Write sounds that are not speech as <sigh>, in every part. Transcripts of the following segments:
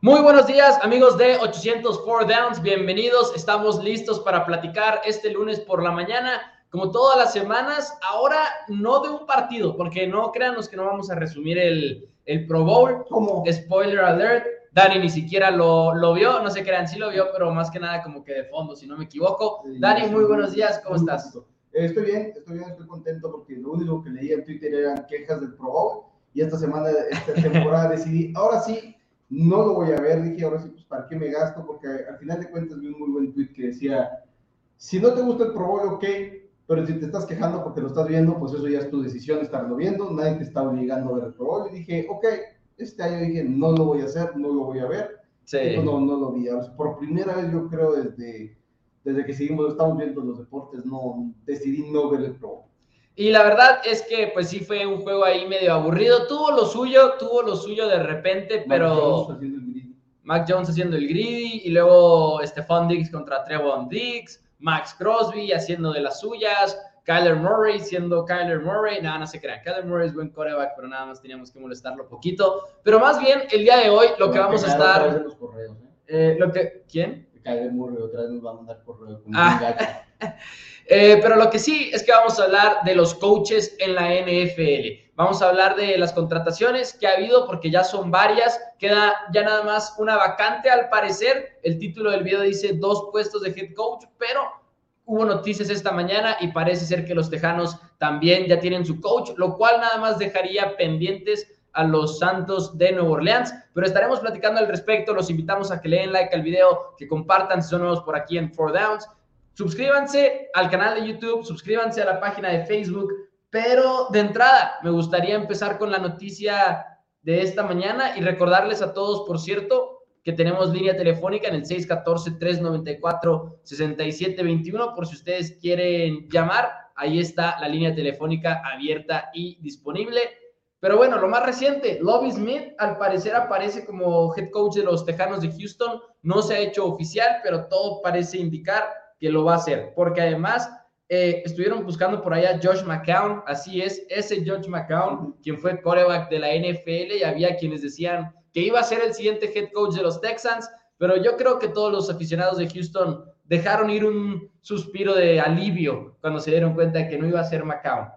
Muy buenos días, amigos de 804 Downs. Bienvenidos. Estamos listos para platicar este lunes por la mañana. Como todas las semanas, ahora no de un partido, porque no créanos que no vamos a resumir el, el Pro Bowl. ¿Cómo? Spoiler alert. Dani ni siquiera lo, lo vio, no se crean, sí lo vio, pero más que nada como que de fondo, si no me equivoco. Dani, muy buenos días, ¿cómo estás? Eh, Estoy bien, estoy bien, estoy contento porque lo único que leía en Twitter eran quejas del Pro Bowl y esta semana, esta <laughs> temporada decidí, ahora sí, no lo voy a ver, dije, ahora sí, pues para qué me gasto, porque al final de cuentas vi un muy buen tweet que decía, si no te gusta el Pro Bowl, ok, pero si te estás quejando porque lo estás viendo, pues eso ya es tu decisión estarlo viendo, nadie te está obligando a ver el Pro Bowl, y dije, ok, este año dije, no lo voy a hacer, no lo voy a ver, Sí. pues no, no lo vi, O sea, por primera vez yo creo desde, desde que seguimos, estamos viendo los deportes, no, decidí no ver el Pro Bowl. Y la verdad es que pues sí fue un juego ahí medio aburrido. Tuvo lo suyo, tuvo lo suyo de repente, pero... Mac Jones haciendo el greedy. Y luego Stephon Diggs contra Trevon Diggs, Max Crosby haciendo de las suyas, Kyler Murray siendo Kyler Murray, nada, no se crean, Kyler Murray es buen coreback, pero nada más teníamos que molestarlo poquito, pero más bien el día de hoy lo que Va vamos a estar, en los correos, ¿eh? eh, lo que, ¿quién? Kyler Murray otra vez nos va a mandar correo con Ah. <laughs> Eh, pero lo que sí es que vamos a hablar de los coaches en la NFL. Vamos a hablar de las contrataciones que ha habido, porque ya son varias. Queda ya nada más una vacante al parecer. El título del video dice dos puestos de head coach, pero hubo noticias esta mañana y parece ser que los Tejanos también ya tienen su coach, lo cual nada más dejaría pendientes a los Santos de Nueva Orleans, pero estaremos platicando al respecto. Los invitamos a que le den like al video, que compartan si son nuevos por aquí en Four Downs. Suscríbanse al canal de YouTube, suscríbanse a la página de Facebook, pero de entrada me gustaría empezar con la noticia de esta mañana y recordarles a todos, por cierto, que tenemos línea telefónica en el 614-394-6721 por si ustedes quieren llamar. Ahí está la línea telefónica abierta y disponible. Pero bueno, lo más reciente, Lobby Smith al parecer aparece como head coach de los Tejanos de Houston. No se ha hecho oficial, pero todo parece indicar que lo va a hacer, porque además eh, estuvieron buscando por allá Josh McCown, así es, ese Josh McCown, quien fue coreback de la NFL, y había quienes decían que iba a ser el siguiente head coach de los Texans, pero yo creo que todos los aficionados de Houston dejaron ir un suspiro de alivio cuando se dieron cuenta de que no iba a ser McCown.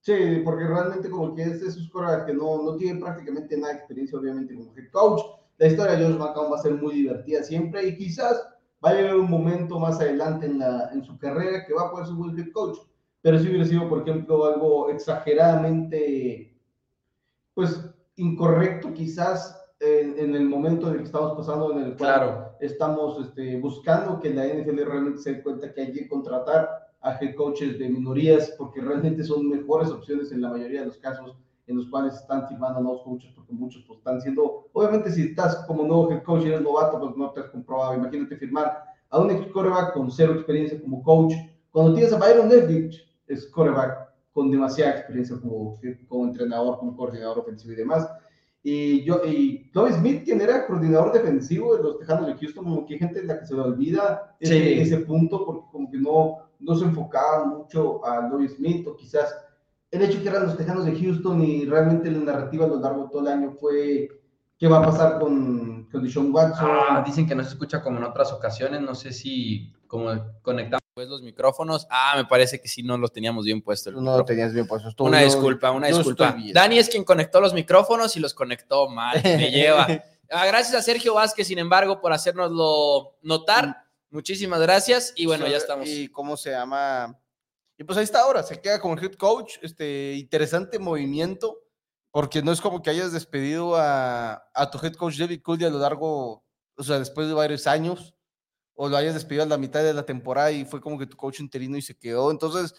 Sí, porque realmente como que es de esos que no, no tienen prácticamente nada de experiencia, obviamente, como head coach. La historia de Josh McCown va a ser muy divertida siempre y quizás va a llegar un momento más adelante en, la, en su carrera que va a poder ser un buen head coach. Pero si hubiera sido, por ejemplo, algo exageradamente, pues, incorrecto quizás en, en el momento en el que estamos pasando, en el cual Claro. estamos este, buscando que la NFL realmente se dé cuenta que hay que contratar a head coaches de minorías porque realmente son mejores opciones en la mayoría de los casos en los cuales están firmando nuevos coaches porque muchos pues, están siendo, obviamente si estás como nuevo head coach y eres novato, pues no te has comprobado. Imagínate firmar a un ex coreback con cero experiencia como coach, cuando tienes a Byron Leftwich, es coreback con demasiada experiencia como, como entrenador, como coordinador ofensivo y demás. Y yo, y Tommy Smith, quien era coordinador defensivo de los Tejanos de Houston, como que hay gente en la que se le olvida ese, Sí. ese punto, porque como que no, no se enfocaba mucho a Tommy Smith, o quizás el hecho que eran los Tejanos de Houston y realmente la narrativa a lo largo de todo el año fue qué va a pasar con, con Deshaun Watson. Ah, dicen que no se escucha como en otras ocasiones. No sé si como conectamos pues, los micrófonos. Ah, me parece que sí no los teníamos bien puestos. no lo tenías bien puesto. Una no- disculpa, una disculpa. Dani es quien conectó los micrófonos y los conectó mal. Me <laughs> lleva. Ah, gracias a Sergio Vázquez, sin embargo, por hacernoslo notar. Muchísimas gracias. Y bueno, ya estamos. ¿Y cómo se llama? Y pues ahí está ahora, se queda como head coach, este interesante movimiento, porque no es como que hayas despedido a, a tu head coach David Cooley a lo largo, o sea, después de varios años, o lo hayas despedido a la mitad de la temporada y fue como que tu coach interino y se quedó. Entonces,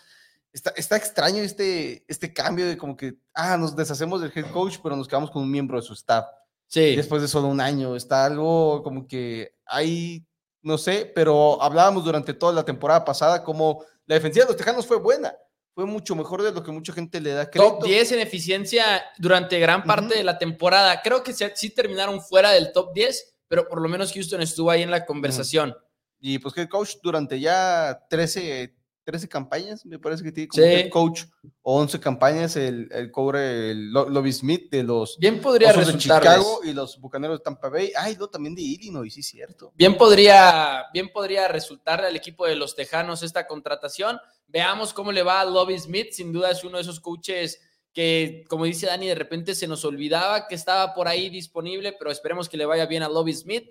está, está extraño este, este cambio de como que, ah, nos deshacemos del head coach, pero nos quedamos con un miembro de su staff Sí. después de solo un año. Está algo como que hay, no sé, pero hablábamos durante toda la temporada pasada como la defensiva de los Tejanos fue buena. Fue mucho mejor de lo que mucha gente le da crédito. Top 10 en eficiencia durante gran parte de la temporada. Creo que sí, terminaron fuera del top 10, pero por lo menos Houston estuvo ahí en la conversación. Y pues head coach durante ya 13, 13 campañas, me parece que tiene como head coach, o 11 campañas, el, el cobre el Lobby Smith de los Bien podría de Chicago y los Bucaneros de Tampa Bay. Ay, no, también de Illinois, sí, cierto. Bien podría, bien podría resultarle al equipo de los Tejanos esta contratación. Veamos cómo le va a Lobby Smith. Sin duda es uno de esos coaches que, como dice Dani, de repente se nos olvidaba que estaba por ahí disponible, pero esperemos que le vaya bien a Lobby Smith.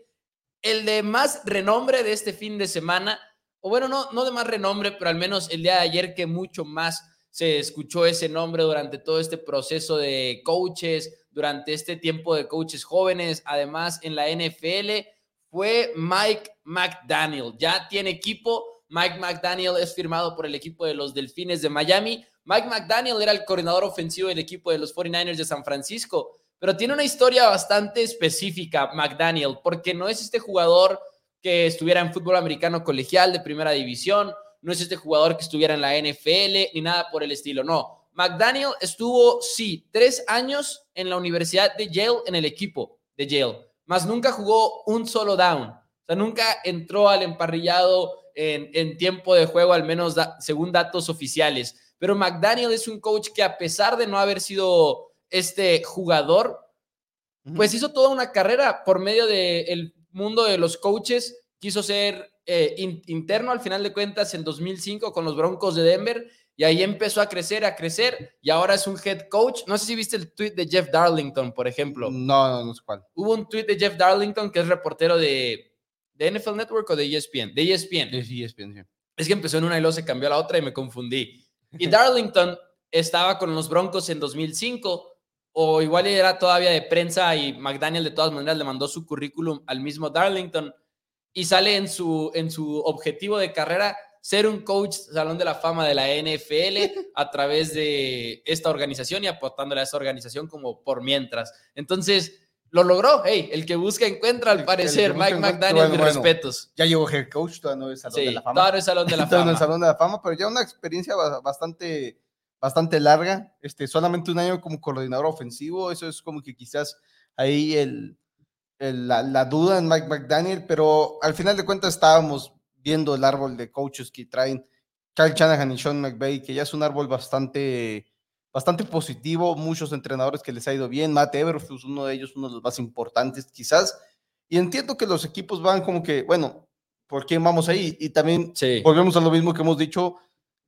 El de más renombre de este fin de semana o bueno, no, no de más renombre, pero al menos el día de ayer que mucho más se escuchó ese nombre durante todo este proceso de coaches, durante este tiempo de coaches jóvenes, además en la NFL, fue Mike McDaniel. Ya tiene equipo. Mike McDaniel es firmado por el equipo de los Delfines de Miami. Mike McDaniel era el coordinador ofensivo del equipo de los 49ers de San Francisco, pero tiene una historia bastante específica, McDaniel, porque no es este jugador que estuviera en fútbol americano colegial de primera división, no es este jugador que estuviera en la NFL ni nada por el estilo, no. McDaniel estuvo, sí, tres años en la Universidad de Yale en el equipo de Yale, más nunca jugó un solo down, o sea, nunca entró al emparrillado en, tiempo de juego, al menos según datos oficiales. Pero McDaniel es un coach que a pesar de no haber sido este jugador, pues hizo toda una carrera por medio del mundo de los coaches, quiso ser eh, interno al final de cuentas en 2005 con los Broncos de Denver y ahí empezó a crecer, a crecer y ahora es un head coach. No sé si viste el tweet de Jeff Darlington, por ejemplo. No, no, no sé cuál. Hubo un tweet de Jeff Darlington que es reportero de, de NFL Network o de ESPN. De ESPN. De ESPN, sí. Es que empezó en una y luego se cambió a la otra y me confundí. Y Darlington estaba con los Broncos en 2005 o igual era todavía de prensa y McDaniel de todas maneras le mandó su currículum al mismo Darlington y sale en su, en su objetivo de carrera ser un coach salón de la fama de la NFL a través de esta organización y aportándole a esa organización como por mientras. Entonces, lo logró. Hey, el que busca encuentra al parecer. Mike McDaniel, mis respetos. Ya llegó head coach, todavía no es salón de la fama. Todavía no es salón de la <laughs> fama. no es salón de la fama, pero ya una experiencia bastante bastante larga, este, solamente un año como coordinador ofensivo, eso es como que quizás ahí el, la, duda en Mike McDaniel, pero al final de cuentas estábamos viendo el árbol de coaches que traen Kyle Shanahan y Sean McVay, que ya es un árbol bastante, bastante positivo, muchos entrenadores que les ha ido bien, Matt Everfluss, uno de ellos, uno de los más importantes quizás, y entiendo que los equipos van como que, bueno, ¿por quién vamos ahí? Y también volvemos a lo mismo que hemos dicho,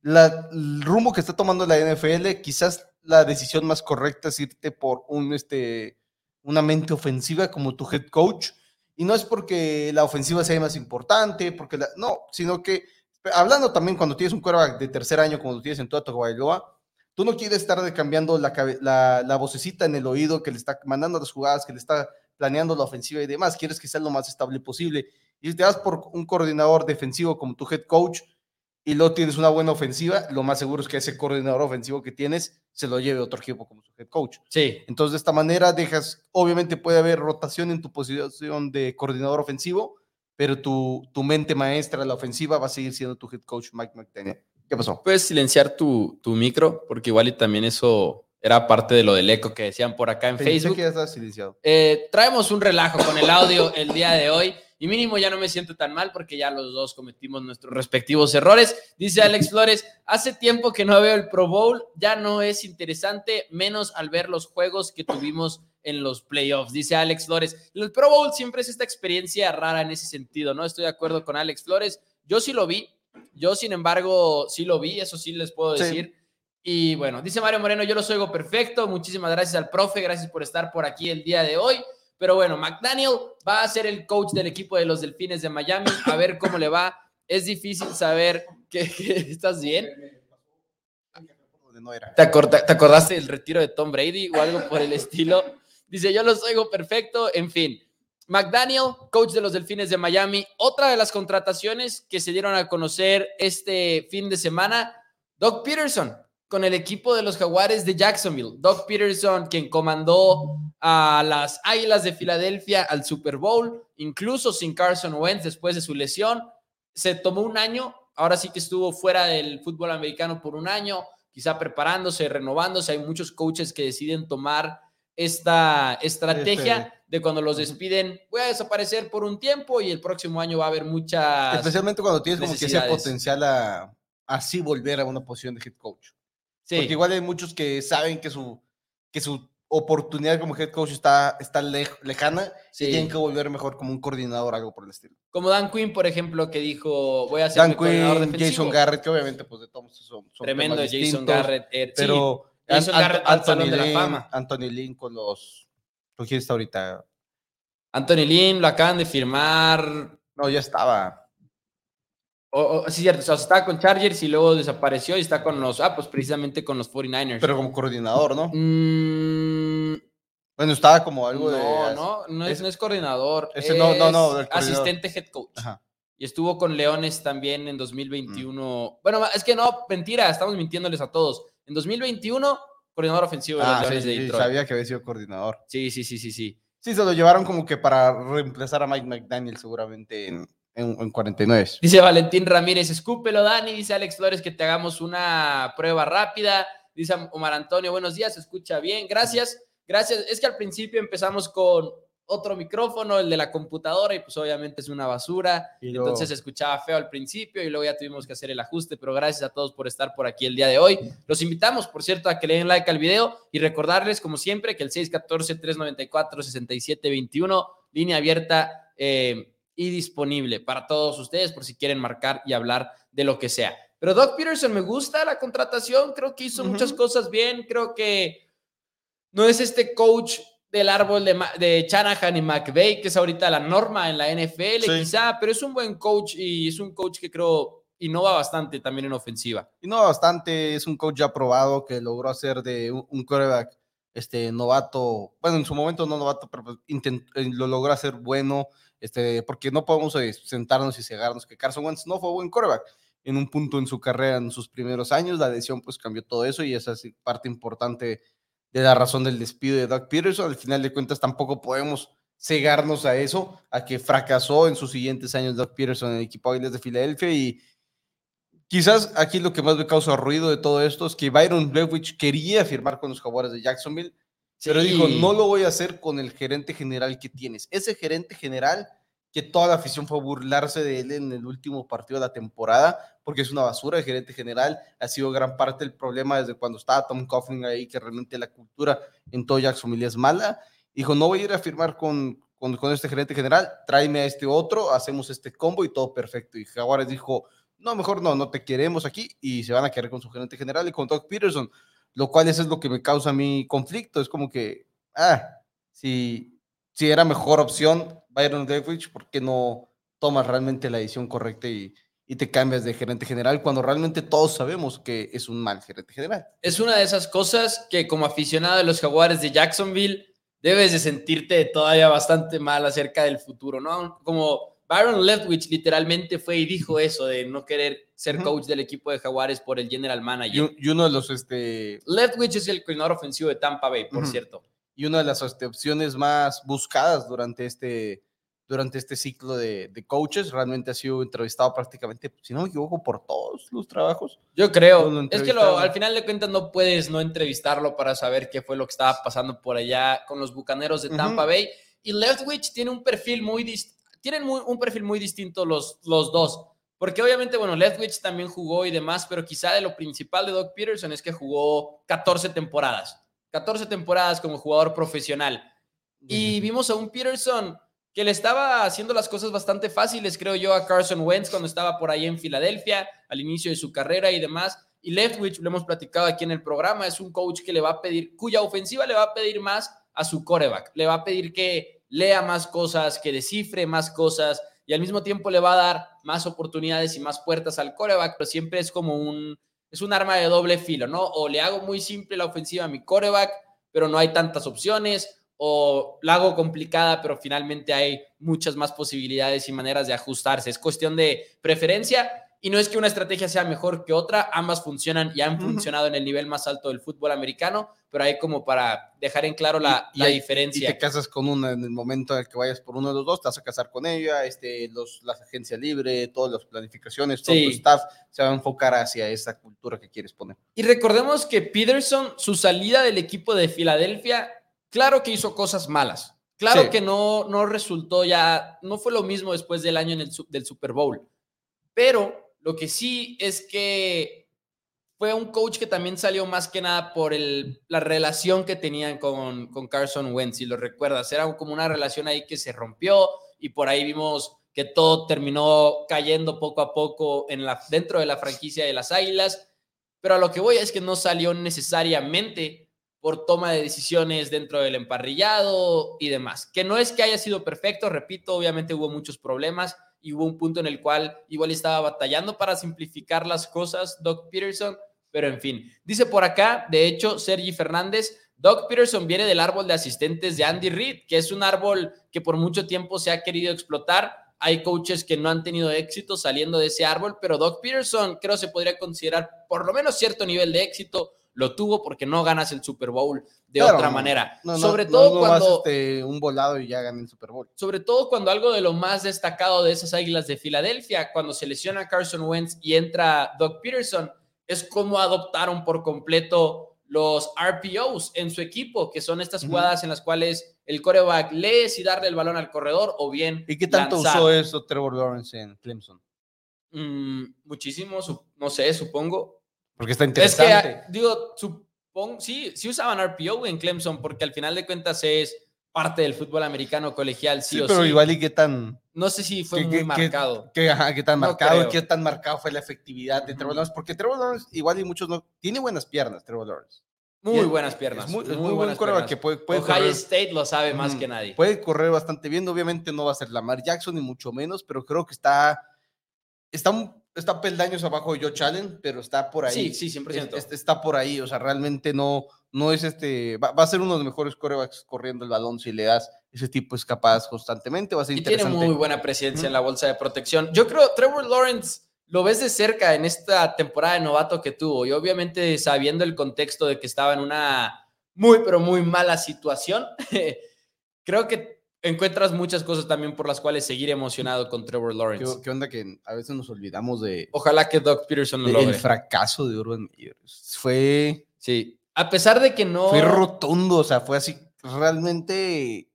el rumbo que está tomando la NFL, quizás la decisión más correcta es irte por un, este, una mente ofensiva como tu head coach. Y no es porque la ofensiva sea más importante, porque no, sino que hablando también cuando tienes un quarterback de tercer año como lo tienes en toda tu Bailoa, tú no quieres estar cambiando la, la, la, vocecita en el oído que le está mandando las jugadas, que le está planeando la ofensiva y demás, quieres que sea lo más estable posible. Y te das por un coordinador defensivo como tu head coach, y luego tienes una buena ofensiva, lo más seguro es que ese coordinador ofensivo que tienes se lo lleve otro equipo como su head coach. Sí. Entonces, de esta manera dejas, obviamente puede haber rotación en tu posición de coordinador ofensivo, pero tu, tu mente maestra, la ofensiva, va a seguir siendo tu head coach Mike McDaniel. ¿Qué pasó? Puedes silenciar tu, tu micro, porque igual y también eso era parte de lo del eco que decían por acá en Facebook. que ya silenciado. Eh, traemos un relajo con el audio el día de hoy y mínimo ya no me siento tan mal porque ya los dos cometimos nuestros respectivos errores. Dice Alex Flores, hace tiempo que no veo el Pro Bowl, ya no es interesante, menos al ver los juegos que tuvimos en los playoffs, dice Alex Flores. El Pro Bowl siempre es esta experiencia rara en ese sentido, ¿no? Estoy de acuerdo con Alex Flores. Yo sí lo vi, yo sin embargo sí lo vi, eso sí les puedo decir. Y bueno, dice Mario Moreno, yo lo oigo perfecto. Muchísimas gracias al profe, gracias por estar por aquí el día de hoy. Pero bueno, McDaniel va a ser el coach del equipo de los Delfines de Miami. A ver cómo le va. Es difícil saber que, <laughs> estás bien. ¿Te, acordaste del retiro de Tom Brady o algo por el estilo? Dice, yo los oigo perfecto. En fin, McDaniel, coach de los Delfines de Miami. Otra de las contrataciones que se dieron a conocer este fin de semana, Doug Peterson, con el equipo de los Jaguares de Jacksonville. Doug Peterson, quien comandó a las Águilas de Filadelfia al Super Bowl, incluso sin Carson Wentz después de su lesión. Se tomó un año, ahora sí que estuvo fuera del fútbol americano por un año, quizá preparándose, renovándose. Hay muchos coaches que deciden tomar esta estrategia este, de cuando los despiden, voy a desaparecer por un tiempo y el próximo año va a haber mucha... Especialmente cuando tienes como que ese potencial a así volver a una posición de head coach. Sí. Porque igual hay muchos que saben que su, que su oportunidad como head coach está, está lej- lejana Sí. y tienen que volver mejor como un coordinador, algo por el estilo. Como Dan Quinn, por ejemplo, que dijo, voy a ser Dan mi coordinador Quinn, defensivo. Jason Garrett, que obviamente pues de todos son, son Tremendo temas Jason Garrett. sí, Pero Jason An- Garrett An- al Salón de la Fama. Anthony Lynn con los... ¿Con quién está ahorita? Anthony Lynn lo acaban de firmar. No, ya estaba. O, o- sí, cierto. O sea, estaba con Chargers y luego desapareció y está con los. Ah, pues precisamente con los 49ers. Pero como coordinador, ¿no? Mm, Bueno, estaba como algo de... no, no, no es, es- no es coordinador. ese no, no, no, es coordinador. asistente head coach. Ajá. Y estuvo con Leones también en 2021. Mm. Bueno, es que no, mentira, estamos mintiéndoles a todos. En 2021, coordinador ofensivo de Ah, Leones sí, de sí, sabía que había sido coordinador. Sí, sí, sí, sí, sí. Sí, se lo llevaron como que para reemplazar a Mike McDaniel seguramente en, en, en 49. Dice Valentín Ramírez, escúpelo, Dani. Dice Alex Flores que te hagamos una prueba rápida. Dice Omar Antonio, buenos días, se escucha bien. Gracias, gracias. Es que al principio empezamos con otro micrófono, el de la computadora, y pues obviamente es una basura. Y luego- Entonces se escuchaba feo al principio y luego ya tuvimos que hacer el ajuste, pero gracias a todos por estar por aquí el día de hoy. Los invitamos, por cierto, a que le den like al video y recordarles, como siempre, que el 614-394-6721, línea abierta eh, y disponible para todos ustedes por si quieren marcar y hablar de lo que sea. Pero Doc Peterson me gusta la contratación, creo que hizo muchas cosas bien, creo que no es este coach del árbol de, de Shanahan y McVay, que es ahorita la norma en la NFL, Sí. quizá, pero es un buen coach y es un coach que creo innova bastante también en ofensiva. Y no bastante, es un coach ya probado que logró hacer de un, quarterback este, novato, bueno, en su momento no novato, pero pues intent- eh, lo logró hacer bueno, este, porque no podemos eh, sentarnos y cegarnos que Carson Wentz no fue buen quarterback. En un punto en su carrera, en sus primeros años, la lesión pues cambió todo eso y esa es parte importante de la razón del despido de Doug Peterson. Al final de cuentas tampoco podemos cegarnos a eso, a que fracasó en sus siguientes años Doug Peterson en el equipo de Filadelfia y Quizás aquí lo que más me causa ruido de todo esto es que Byron Leftwich quería firmar con los Jaguares de Jacksonville, pero Sí. dijo, no lo voy a hacer con el gerente general que tienes. Ese gerente general que toda la afición fue a burlarse de él en el último partido de la temporada, porque es una basura el gerente general, ha sido gran parte del problema desde cuando estaba Tom Coughlin ahí, que realmente la cultura en todo Jacksonville es mala. Dijo, no voy a ir a firmar con, con, con este gerente general, tráeme a este otro, hacemos este combo y todo perfecto. Y Jaguares dijo, no, mejor no, no te queremos aquí y se van a quedar con su gerente general y con Doug Peterson, lo cual es lo que me causa mi conflicto, es como que, ah, si, si era mejor opción Byron Leftwich, ¿por qué no tomas realmente la decisión correcta y, y te cambias de gerente general cuando realmente todos sabemos que es un mal gerente general? Es una de esas cosas que como aficionado de los Jaguares de Jacksonville debes de sentirte todavía bastante mal acerca del futuro, ¿no? Como Byron Leftwich literalmente fue y dijo eso de no querer ser Ujú. coach del equipo de Jaguares por el general Y, manager. un- y uno de los, este, Leftwich es el coordinador ofensivo de Tampa Bay, por Ujú. cierto. y una de las este, opciones más buscadas durante este, durante este ciclo de, de coaches. Realmente ha sido entrevistado prácticamente, si no me equivoco, por todos los trabajos. Yo creo. Es que lo- al final de cuentas no puedes no entrevistarlo para saber qué fue lo que estaba pasando por allá con los bucaneros de Tampa Ujú. Bay. Y Leftwich tiene un perfil muy dis- tienen muy- un perfil muy distinto los, los dos. Porque obviamente, bueno, Leftwich también jugó y demás, pero quizá de lo principal de Doug Peterson es que jugó 14 temporadas. 14 temporadas como jugador profesional. Y vimos a un Peterson que le estaba haciendo las cosas bastante fáciles, creo yo, a Carson Wentz cuando estaba por ahí en Filadelfia, al inicio de su carrera y demás. Y Leftwich, lo hemos platicado aquí en el programa, es un coach que le va a pedir, cuya ofensiva le va a pedir más a su coreback. Le va a pedir que lea más cosas, que descifre más cosas y al mismo tiempo le va a dar más oportunidades y más puertas al coreback, pero siempre es como un, es un arma de doble filo, ¿no? O le hago muy simple la ofensiva a mi coreback, pero no hay tantas opciones, o la hago complicada, pero finalmente hay muchas más posibilidades y maneras de ajustarse. Es cuestión de preferencia y no es que una estrategia sea mejor que otra, ambas funcionan y han funcionado en el nivel más alto del fútbol americano, pero hay como para dejar en claro la, Y- y la Y diferencia. te casas con una en el momento en el que vayas por uno de los dos, te vas a casar con ella, este, los, la agencia libre, todas las planificaciones, todo Sí. tu staff se va a enfocar hacia esa cultura que quieres poner. Y recordemos que Peterson, su salida del equipo de Filadelfia, claro que hizo cosas malas. Claro Sí. que no, no resultó ya, no fue lo mismo después del año en el, del Super Bowl. Pero Lo que sí es que fue un coach que también salió más que nada por el, la relación que tenían con, con Carson Wentz, si lo recuerdas. Era como una relación ahí que se rompió y por ahí vimos que todo terminó cayendo poco a poco en la, dentro de la franquicia de las Águilas. Pero a lo que voy es que no salió necesariamente por toma de decisiones dentro del emparrillado y demás. Que no es que haya sido perfecto, repito, obviamente hubo muchos problemas y hubo un punto en el cual igual estaba batallando para simplificar las cosas, Doc Peterson, pero en fin. Dice por acá, de hecho, Sergi Fernández, Doc Peterson viene del árbol de asistentes de Andy Reid, que es un árbol que por mucho tiempo se ha querido explotar hay coaches que no han tenido éxito saliendo de ese árbol, pero Doc Peterson creo se podría considerar por lo menos cierto nivel de éxito. Lo tuvo porque no ganas el Super Bowl de otra manera. sobre todo cuando este, un volado y ya el Super Bowl. Sobre todo cuando algo de lo más destacado de esas Águilas de Filadelfia, cuando se lesiona Carson Wentz y entra Doc Peterson, es como adoptaron por completo los RPOs en su equipo, que son estas jugadas en las cuales el coreback lee si darle el balón al corredor o bien. ¿Y qué tanto usó eso Trevor Lawrence en Clemson? Mm, muchísimo, no sé, supongo. Porque está interesante. Es que, digo, supongo, sí, sí usaban RPO en Clemson, porque al final de cuentas es parte del fútbol americano colegial, sí, o pero igual y qué tan... No sé si fue muy marcado. Qué, qué tan marcado qué tan marcado fue la efectividad de Trevor Lawrence, porque Trevor Lawrence, igual y muchos no... Tiene buenas piernas, Trevor Lawrence. Muy buenas piernas. Es muy, muy, buen que puede, puede Ohio State lo sabe más que nadie. Puede correr bastante bien, obviamente no va a ser Lamar Jackson ni mucho menos, pero creo que está... Está está peldaños abajo de Joe Allen, pero está por ahí. Sí, sí, 100%. está por ahí, o sea, realmente no, no es este, va, a ser uno de los mejores corebacks corriendo el balón si le das ese tipo es capaz constantemente, va a ser y tiene muy buena presencia en la bolsa de protección. Yo creo Trevor Lawrence lo ves de cerca en esta temporada de novato que tuvo y obviamente sabiendo el contexto de que estaba en una muy, pero muy mala situación, <laughs> creo que encuentras muchas cosas también por las cuales seguir emocionado con Trevor Lawrence. ¿Qué, onda que a veces nos olvidamos de... Ojalá que Doc Peterson lo logre. El fracaso de Urban Meyers. Fue... Sí. A pesar de que no... Fue rotundo, o sea, fue así realmente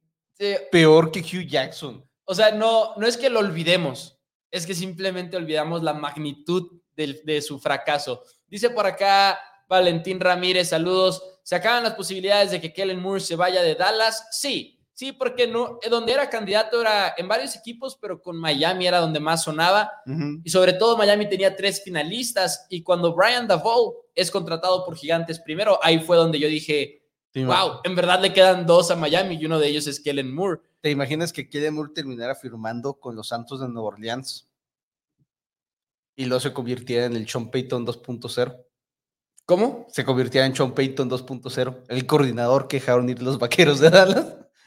peor que Hugh Jackson. O sea, no, no es que lo olvidemos, es que simplemente olvidamos la magnitud de, de su fracaso. Dice por acá Valentín Ramírez, saludos. ¿Se acaban las posibilidades de que Kellen Moore se vaya de Dallas? Sí, Sí, porque no, eh, donde era candidato era en varios equipos, pero con Miami era donde más sonaba. Y sobre todo Miami tenía tres finalistas. Y cuando Brian Davoe es contratado por Gigantes primero, ahí fue donde yo dije, wow, en verdad le quedan dos a Miami y uno de ellos es Kellen Moore. ¿Te imaginas que Kellen Moore terminara firmando con los Santos de Nueva Orleans? Y luego se convirtiera en el Sean Payton 2.0. ¿Cómo? Se convirtiera en Sean Payton 2.0, el coordinador que dejaron ir los vaqueros de Dallas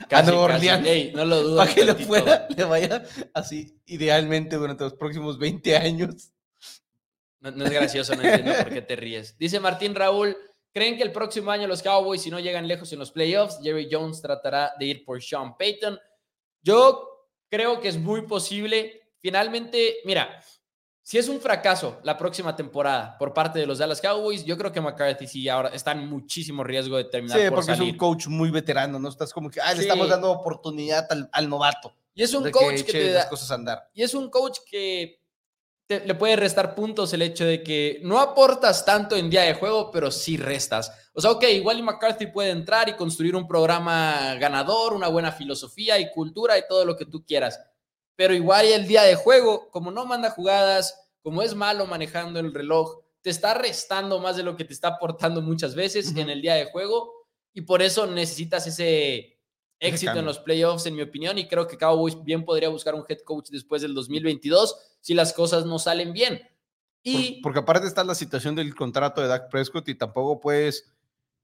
a Nueva Orleans. no lo dudo. Para que <laughs> le vaya así idealmente durante los próximos 20 años. No, es gracioso, no entiendo por qué te ríes. Dice Martín Raúl, ¿creen que el próximo año los Cowboys, si no llegan lejos en los playoffs, Jerry Jones tratará de ir por Sean Payton? Yo creo que es muy posible. Finalmente, mira, si es un fracaso la próxima temporada por parte de los Dallas Cowboys, yo creo que McCarthy sí ahora está en muchísimo riesgo de terminar. Sí, porque es un coach muy veterano, ¿no? Estás como que, ah, le estamos dando oportunidad al, novato. Y es un coach que, te da, las cosas a andar. Y es un coach que le puede restar puntos el hecho de que no aportas tanto en día de juego, pero sí restas. O sea, ok, igual y McCarthy puede entrar y construir un programa ganador, una buena filosofía y cultura y todo lo que tú quieras pero igual el día de juego, como no manda jugadas, como es malo manejando el reloj, te está restando más de lo que te está aportando muchas veces en el día de juego y por eso necesitas ese éxito en los playoffs, en mi opinión, y creo que Cowboys bien podría buscar un head coach después del 2022 si las cosas no salen bien. Y... porque aparte está la situación del contrato de Dak Prescott y tampoco puedes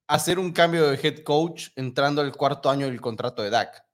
hacer un cambio de head coach entrando al cuarto año del contrato de Dak.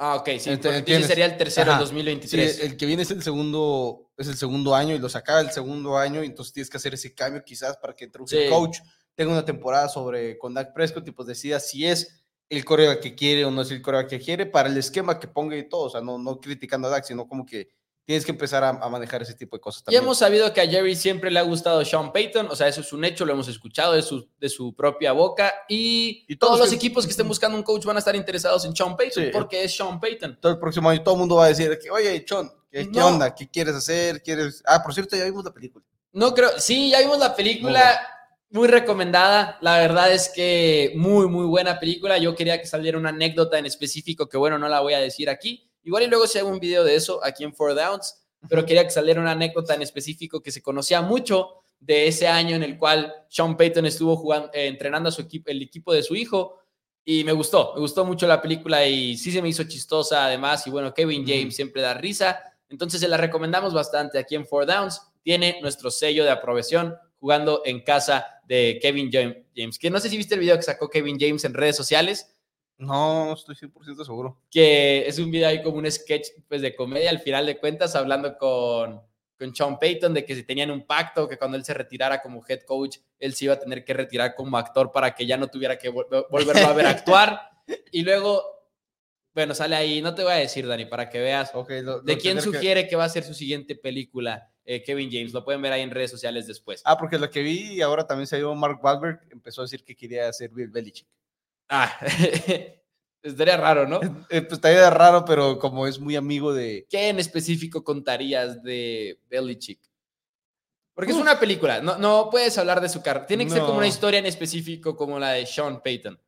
Ah, ok, sí. Entonces, sería el tercero en 2023. el que viene es el segundo, es el segundo año y lo saca el segundo año, y entonces tienes que hacer ese cambio quizás para que entre un coach tenga una temporada sobre con Dak Prescott y pues decida si es el coreo que quiere o no es el coreo que quiere para el esquema que ponga y todo, o sea, no, no criticando a Dak, sino como que tienes que empezar a, manejar ese tipo de cosas también. Y hemos sabido que a Jerry siempre le ha gustado Sean Payton, o sea, eso es un hecho, lo hemos escuchado de su, de su propia boca, y, todos, los equipos que estén buscando un coach van a estar interesados en Sean Payton, porque es Sean Payton. Todo el próximo año todo el mundo va a decir que, oye, Sean, ¿Qué, qué No. onda? ¿Qué quieres hacer? ¿Quieres...? Ah, por cierto, ya vimos la película. No creo, sí, ya vimos la película, muy recomendada. La verdad es que muy, muy buena película. Yo quería que saliera una anécdota en específico, que bueno, no la voy a decir aquí. Igual y luego se hago un video de eso aquí en Four Downs, pero quería que saliera una anécdota en específico que se conocía mucho de ese año en el cual Sean Payton estuvo jugando, eh, entrenando a su equipo, el equipo de su hijo. Y me gustó, me gustó mucho la película y sí se me hizo chistosa además. Y bueno, Kevin James siempre da risa. Entonces se la recomendamos bastante aquí en Four Downs. Tiene nuestro sello de aprobación jugando en casa de Kevin Jam- James. Que no sé si viste el video que sacó Kevin James en redes sociales, No, estoy 100% seguro. que es un video ahí como un sketch pues, de comedia al final de cuentas, hablando con, con Sean Payton de que si tenían un pacto, que cuando él se retirara como head coach, él se iba a tener que retirar como actor para que ya no tuviera que vol- volverlo a ver actuar. <laughs> Y luego, bueno, sale ahí, no te voy a decir, Dani, para que veas lo- de quién que- sugiere que... va a ser su siguiente película, eh, Kevin James. Lo pueden ver ahí en redes sociales después. Ah, porque lo que vi ahora también se dio Mark Wahlberg, empezó a decir que quería hacer Bill Belichick. Ah, <laughs> estaría raro, ¿no? Eh, pues estaría raro, pero como es muy amigo de... ¿Qué en específico contarías de Belichick? Porque es una película, no, no puedes hablar de su carrera. Tiene que ser como una historia en específico como la de Sean Payton.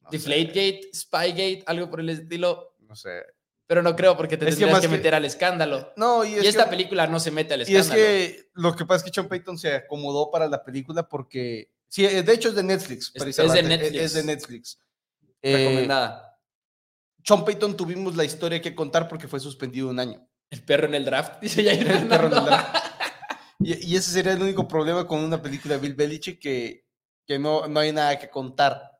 no Deflategate, Spygate, algo por el estilo. No sé. Pero no creo porque te Es tendrías que, que- meter al escándalo. No, y Y, es esta que- película no se mete al Y es escándalo. que lo que pasa es que Sean Payton se acomodó para la película porque... Sí, eh, de hecho es de Netflix. Es- es de cerrarte, Netflix. Es de Netflix. Eh, Recomendada. Sean Payton tuvimos la historia que contar porque fue suspendido un año. El perro en el draft, <laughs> dice Jair El perro en el draft. Y, y ese sería el único problema con una película de Bill Belichick que, que no, no hay nada que contar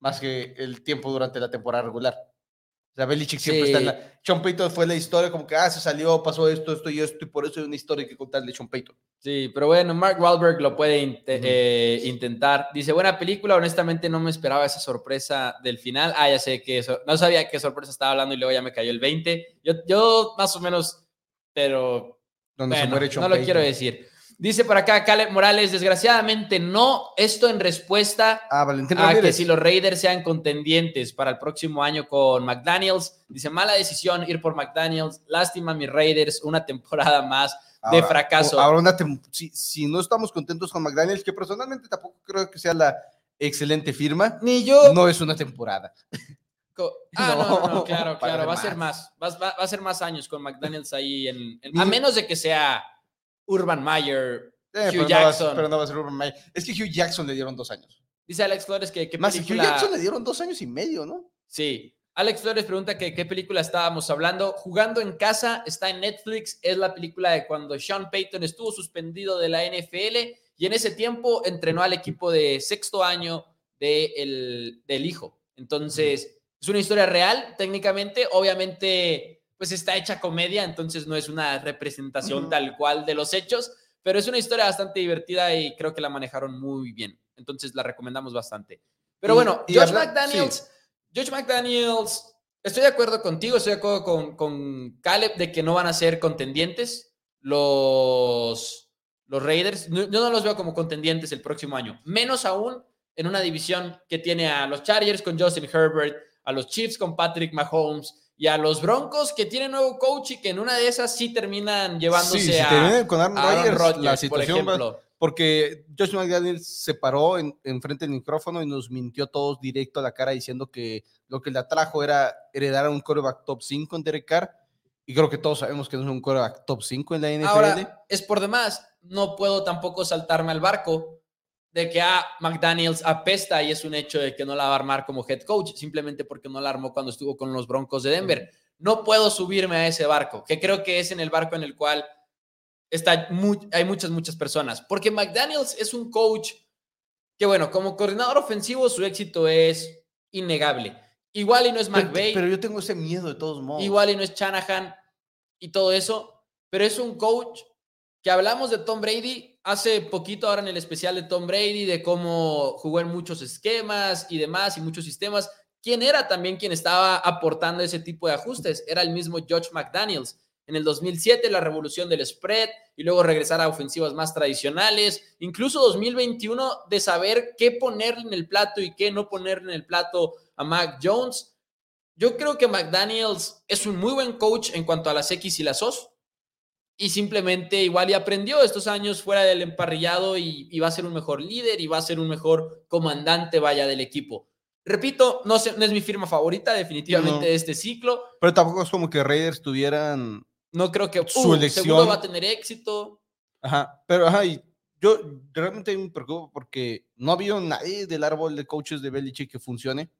más que el tiempo durante la temporada regular. O sea, Belichick siempre está en la... Sean Payton fue la historia como que, ah, se salió, pasó esto, esto y esto, y por eso hay una historia que contar de Sean Payton. Sí, pero bueno, Mark Wahlberg lo puede eh, intentar. Dice, buena película, honestamente no me esperaba esa sorpresa del final. Ah, ya sé que eso, no sabía qué sorpresa estaba hablando y luego ya me cayó el 20. Yo, yo más o menos, pero Donde se bueno, muere Sean no lo quiero decir. Dice por acá Caleb Morales, desgraciadamente no, esto en respuesta Ah, Valentín a que si los Raiders sean contendientes para el próximo año con McDaniels. Dice, mala decisión ir por McDaniels. Lástima, mis Raiders, una temporada más de fracaso. Ahora una si, si no estamos contentos con McDaniels, que personalmente tampoco creo que sea la excelente firma, Ni yo. no es una temporada. <laughs> Ah, no, no, claro, claro, va a ser más. va, va- va a ser más años con McDaniels ahí en, a menos de que sea Urban Meyer, Eh, Hugh pero, no va, a- Jackson. pero no va a ser Urban Meyer. Es que Hugh Jackson le dieron dos años. Dice Alex Flores que qué Más, película... Hugh Jackson le dieron dos años y medio, ¿no? Sí. Alex Flores pregunta que qué película estábamos hablando. Jugando en casa, está en Netflix, es la película de cuando Sean Payton estuvo suspendido de la NFL y en ese tiempo entrenó al equipo de sexto año de el- del hijo. Entonces, es una historia real, técnicamente, obviamente, pues está hecha comedia, entonces no es una representación tal cual de los hechos, pero es una historia bastante divertida y creo que la manejaron muy bien. Entonces, la recomendamos bastante. Pero Y- bueno, y Josh habla- McDaniels, Josh McDaniels, estoy de acuerdo contigo, estoy de acuerdo con, con Caleb de que no van a ser contendientes los, los Raiders. No- Yo no los veo como contendientes el próximo año, menos aún en una división que tiene a los Chargers con Justin Herbert, a los Chiefs con Patrick Mahomes y a los Broncos que tienen nuevo coach y que en una de esas sí terminan llevándose Sí, si a, terminan con Aaron Rodgers, la por situación va- ejemplo. porque Josh McDaniels se paró en, en frente del micrófono y nos mintió todos directo a la cara diciendo que lo que le atrajo era heredar a un quarterback top 5 en Derek Carr. Y creo que todos sabemos que no es un quarterback top 5 en la NFL. Ahora, es por demás, no puedo tampoco saltarme al barco de que a McDaniels apesta y es un hecho de que no la va a armar como head coach, simplemente porque no la armó cuando estuvo con los Broncos de Denver. No puedo subirme a ese barco, que creo que es en el barco en el cual está hay muchas, muchas personas, porque McDaniels es un coach que, bueno, como coordinador ofensivo, su éxito es innegable. Igual y no es Pero- McVay. pero yo tengo ese miedo de todos modos. Igual y no es Shanahan y todo eso, pero es un coach que hablamos de Tom Brady hace poquito ahora en el especial de Tom Brady, de cómo jugó en muchos esquemas y demás y muchos sistemas. ¿Quién era también quien estaba aportando ese tipo de ajustes? Era el mismo George McDaniels. En el 2007, la revolución del spread y luego regresar a ofensivas más tradicionales. Incluso 2021, de saber qué ponerle en el plato y qué no ponerle en el plato a Mac Jones. Yo creo que McDaniels es un muy buen coach en cuanto a las X y las O's. Y simplemente igual y aprendió estos años fuera del emparrillado y, va a ser un mejor líder y va a ser un mejor comandante, vaya, del equipo. Repito, no, no es mi firma favorita definitivamente de este ciclo. Pero tampoco es como que Raiders tuvieran... No creo que su uh, elección. Seguro va a tener éxito. Ajá, pero ajá, y yo realmente me preocupo porque no ha habido nadie del árbol de coaches de Belichick que funcione.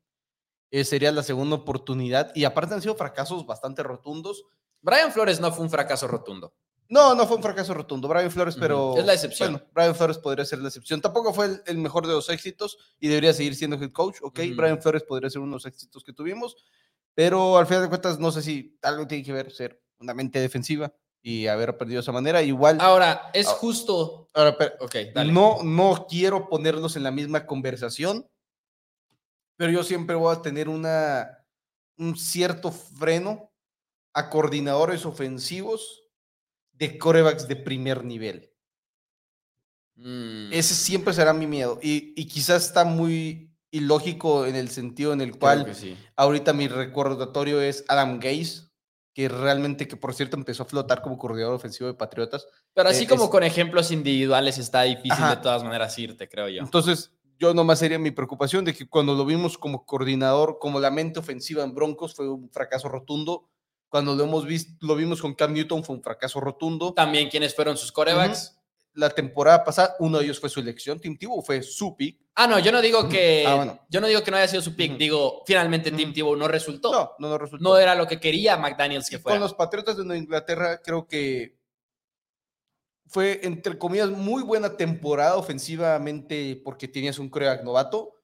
Eh, sería la segunda oportunidad y aparte han sido fracasos bastante rotundos. Brian Flores no fue un fracaso rotundo. No, no fue un fracaso rotundo, Brian Flores, pero... Es la excepción. Bueno, Brian Flores podría ser la excepción. Tampoco fue el, mejor de los éxitos y debería seguir siendo head coach, ok. Brian Flores podría ser uno de los éxitos que tuvimos, pero al final de cuentas no sé si algo tiene que ver ser una mente defensiva y haber perdido de esa manera. Igual... Ahora, es justo... Ahora, pero, okay, No, no quiero ponerlos en la misma conversación, pero yo siempre voy a tener una, un cierto freno a coordinadores ofensivos de corebacks de primer nivel. Mm. Ese siempre será mi miedo. Y, quizás está muy ilógico en el sentido en el cual ahorita mi recordatorio es Adam Gaze, que realmente, que por cierto empezó a flotar como coordinador ofensivo de Patriotas. Pero así eh, como con ejemplos individuales está difícil de todas maneras irte, creo yo. Entonces, yo nomás sería mi preocupación de que cuando lo vimos como coordinador, como la mente ofensiva en Broncos, fue un fracaso rotundo cuando lo hemos visto, lo vimos con Cam Newton, fue un fracaso rotundo. También, ¿quiénes fueron sus corebacks? La temporada pasada, uno de ellos fue su elección, Tim Tebow fue su pick. Ah, no, yo no digo que ah, yo no digo que no haya sido su pick, digo, finalmente Tim Tebow no resultó. No, no, no resultó. No era lo que quería McDaniels que fuera. Con los Patriotas de Nueva Inglaterra, creo que fue, entre comillas, muy buena temporada ofensivamente porque tenías un coreback novato,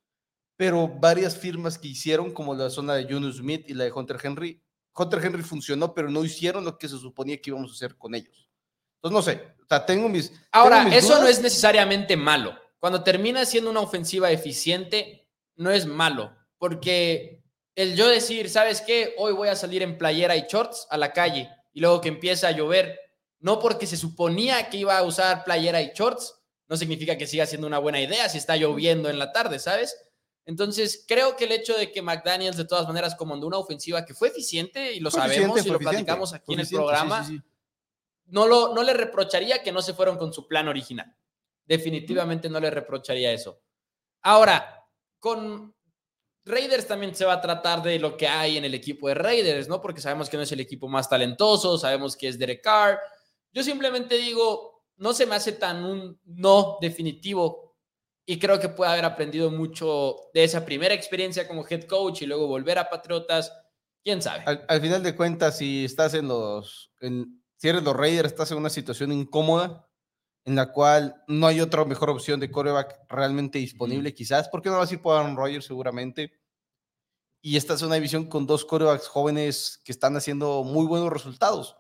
pero varias firmas que hicieron, como la zona de Junior Smith y la de Hunter Henry, Hunter Henry funcionó, pero no hicieron lo que se suponía que íbamos a hacer con ellos. Entonces, no sé, o sea, tengo mis... Ahora, eso no es necesariamente malo. Cuando termina siendo una ofensiva eficiente, no es malo, porque el yo decir, ¿sabes qué? Hoy voy a salir en playera y shorts a la calle y luego que empieza a llover, no porque se suponía que iba a usar playera y shorts, no significa que siga siendo una buena idea si está lloviendo en la tarde, ¿sabes? Entonces, creo que el hecho de que McDaniels de todas maneras comandó una ofensiva que fue eficiente y lo sabemos y lo platicamos aquí en el programa, No, lo, no le reprocharía que no se fueron con su plan original. Definitivamente no le reprocharía eso. Ahora, con Raiders también se va a tratar de lo que hay en el equipo de Raiders, ¿no? Porque sabemos que no es el equipo más talentoso, sabemos que es Derek Carr. Yo simplemente digo, no se me hace tan un no definitivo y creo que puede haber aprendido mucho de esa primera experiencia como head coach y luego volver a Patriotas. ¿Quién sabe? Al, final de cuentas, si estás en los, en, si eres los Raiders, estás en una situación incómoda en la cual no hay otra mejor opción de coreback realmente disponible, quizás, porque no vas a ir por Aaron Rodgers seguramente. Y esta es una división con dos corebacks jóvenes que están haciendo muy buenos resultados.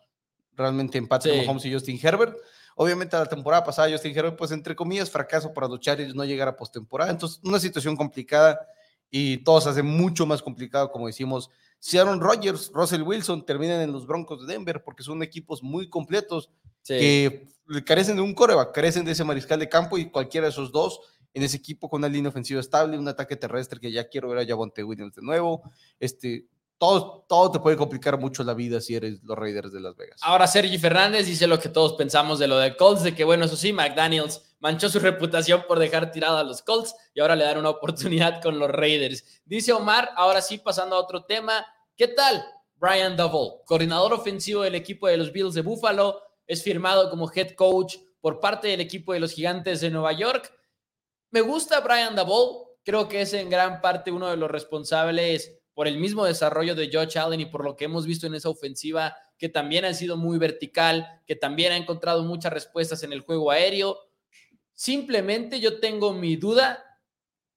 Realmente en Patrick Mahomes y Justin Herbert. Obviamente la temporada pasada ellos dijeron, pues entre comillas, fracaso para los y no llegar a postemporada. Entonces, una situación complicada y todo se hace mucho más complicado, como decimos. Si Aaron Rodgers, Russell Wilson terminan en los Broncos de Denver porque son equipos muy completos que carecen de un coreback, carecen de ese mariscal de campo y cualquiera de esos dos en ese equipo con una línea ofensiva estable, un ataque terrestre que ya quiero ver a Javonte Williams de nuevo, este, todo, todo te puede complicar mucho la vida si eres los Raiders de Las Vegas. Ahora Sergi Fernández dice lo que todos pensamos de lo de Colts, de que bueno, eso sí, McDaniels manchó su reputación por dejar tirado a los Colts y ahora le dan una oportunidad con los Raiders. Dice Omar, ahora sí, pasando a otro tema, ¿qué tal? Brian Double, coordinador ofensivo del equipo de los Bills de Buffalo, es firmado como head coach por parte del equipo de los Gigantes de Nueva York. Me gusta Brian Double, creo que es en gran parte uno de los responsables por el mismo desarrollo de Josh Allen y por lo que hemos visto en esa ofensiva que también ha sido muy vertical, que también ha encontrado muchas respuestas en el juego aéreo. Simplemente yo tengo mi duda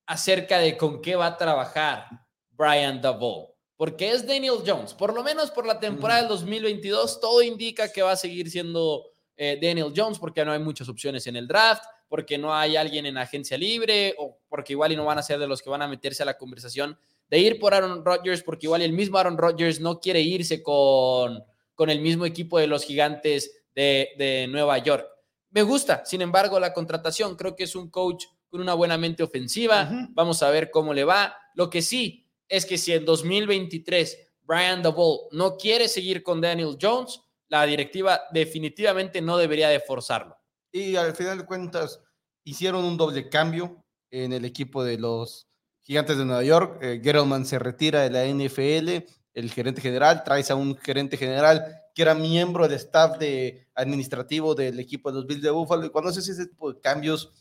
acerca de con qué va a trabajar Brian Davo, porque es Daniel Jones, por lo menos por la temporada del 2022, todo indica que va a seguir siendo eh, Daniel Jones porque no hay muchas opciones en el draft, porque no hay alguien en agencia libre o porque igual y no van a ser de los que van a meterse a la conversación de ir por Aaron Rodgers, porque igual el mismo Aaron Rodgers no quiere irse con, con el mismo equipo de los gigantes de, Nueva York. Me gusta, sin embargo, la contratación. Creo que es un coach con una buena mente ofensiva. Vamos a ver cómo le va. Lo que sí es que si en 2023 Brian Double no quiere seguir con Daniel Jones, la directiva definitivamente no debería de forzarlo. Y al final de cuentas, hicieron un doble cambio en el equipo de los Gigantes de Nueva York. Eh, se retira de la NFL, el gerente general, traes a un gerente general que era miembro del staff de administrativo del equipo de los Bills de Buffalo. Y cuando haces ese tipo de cambios,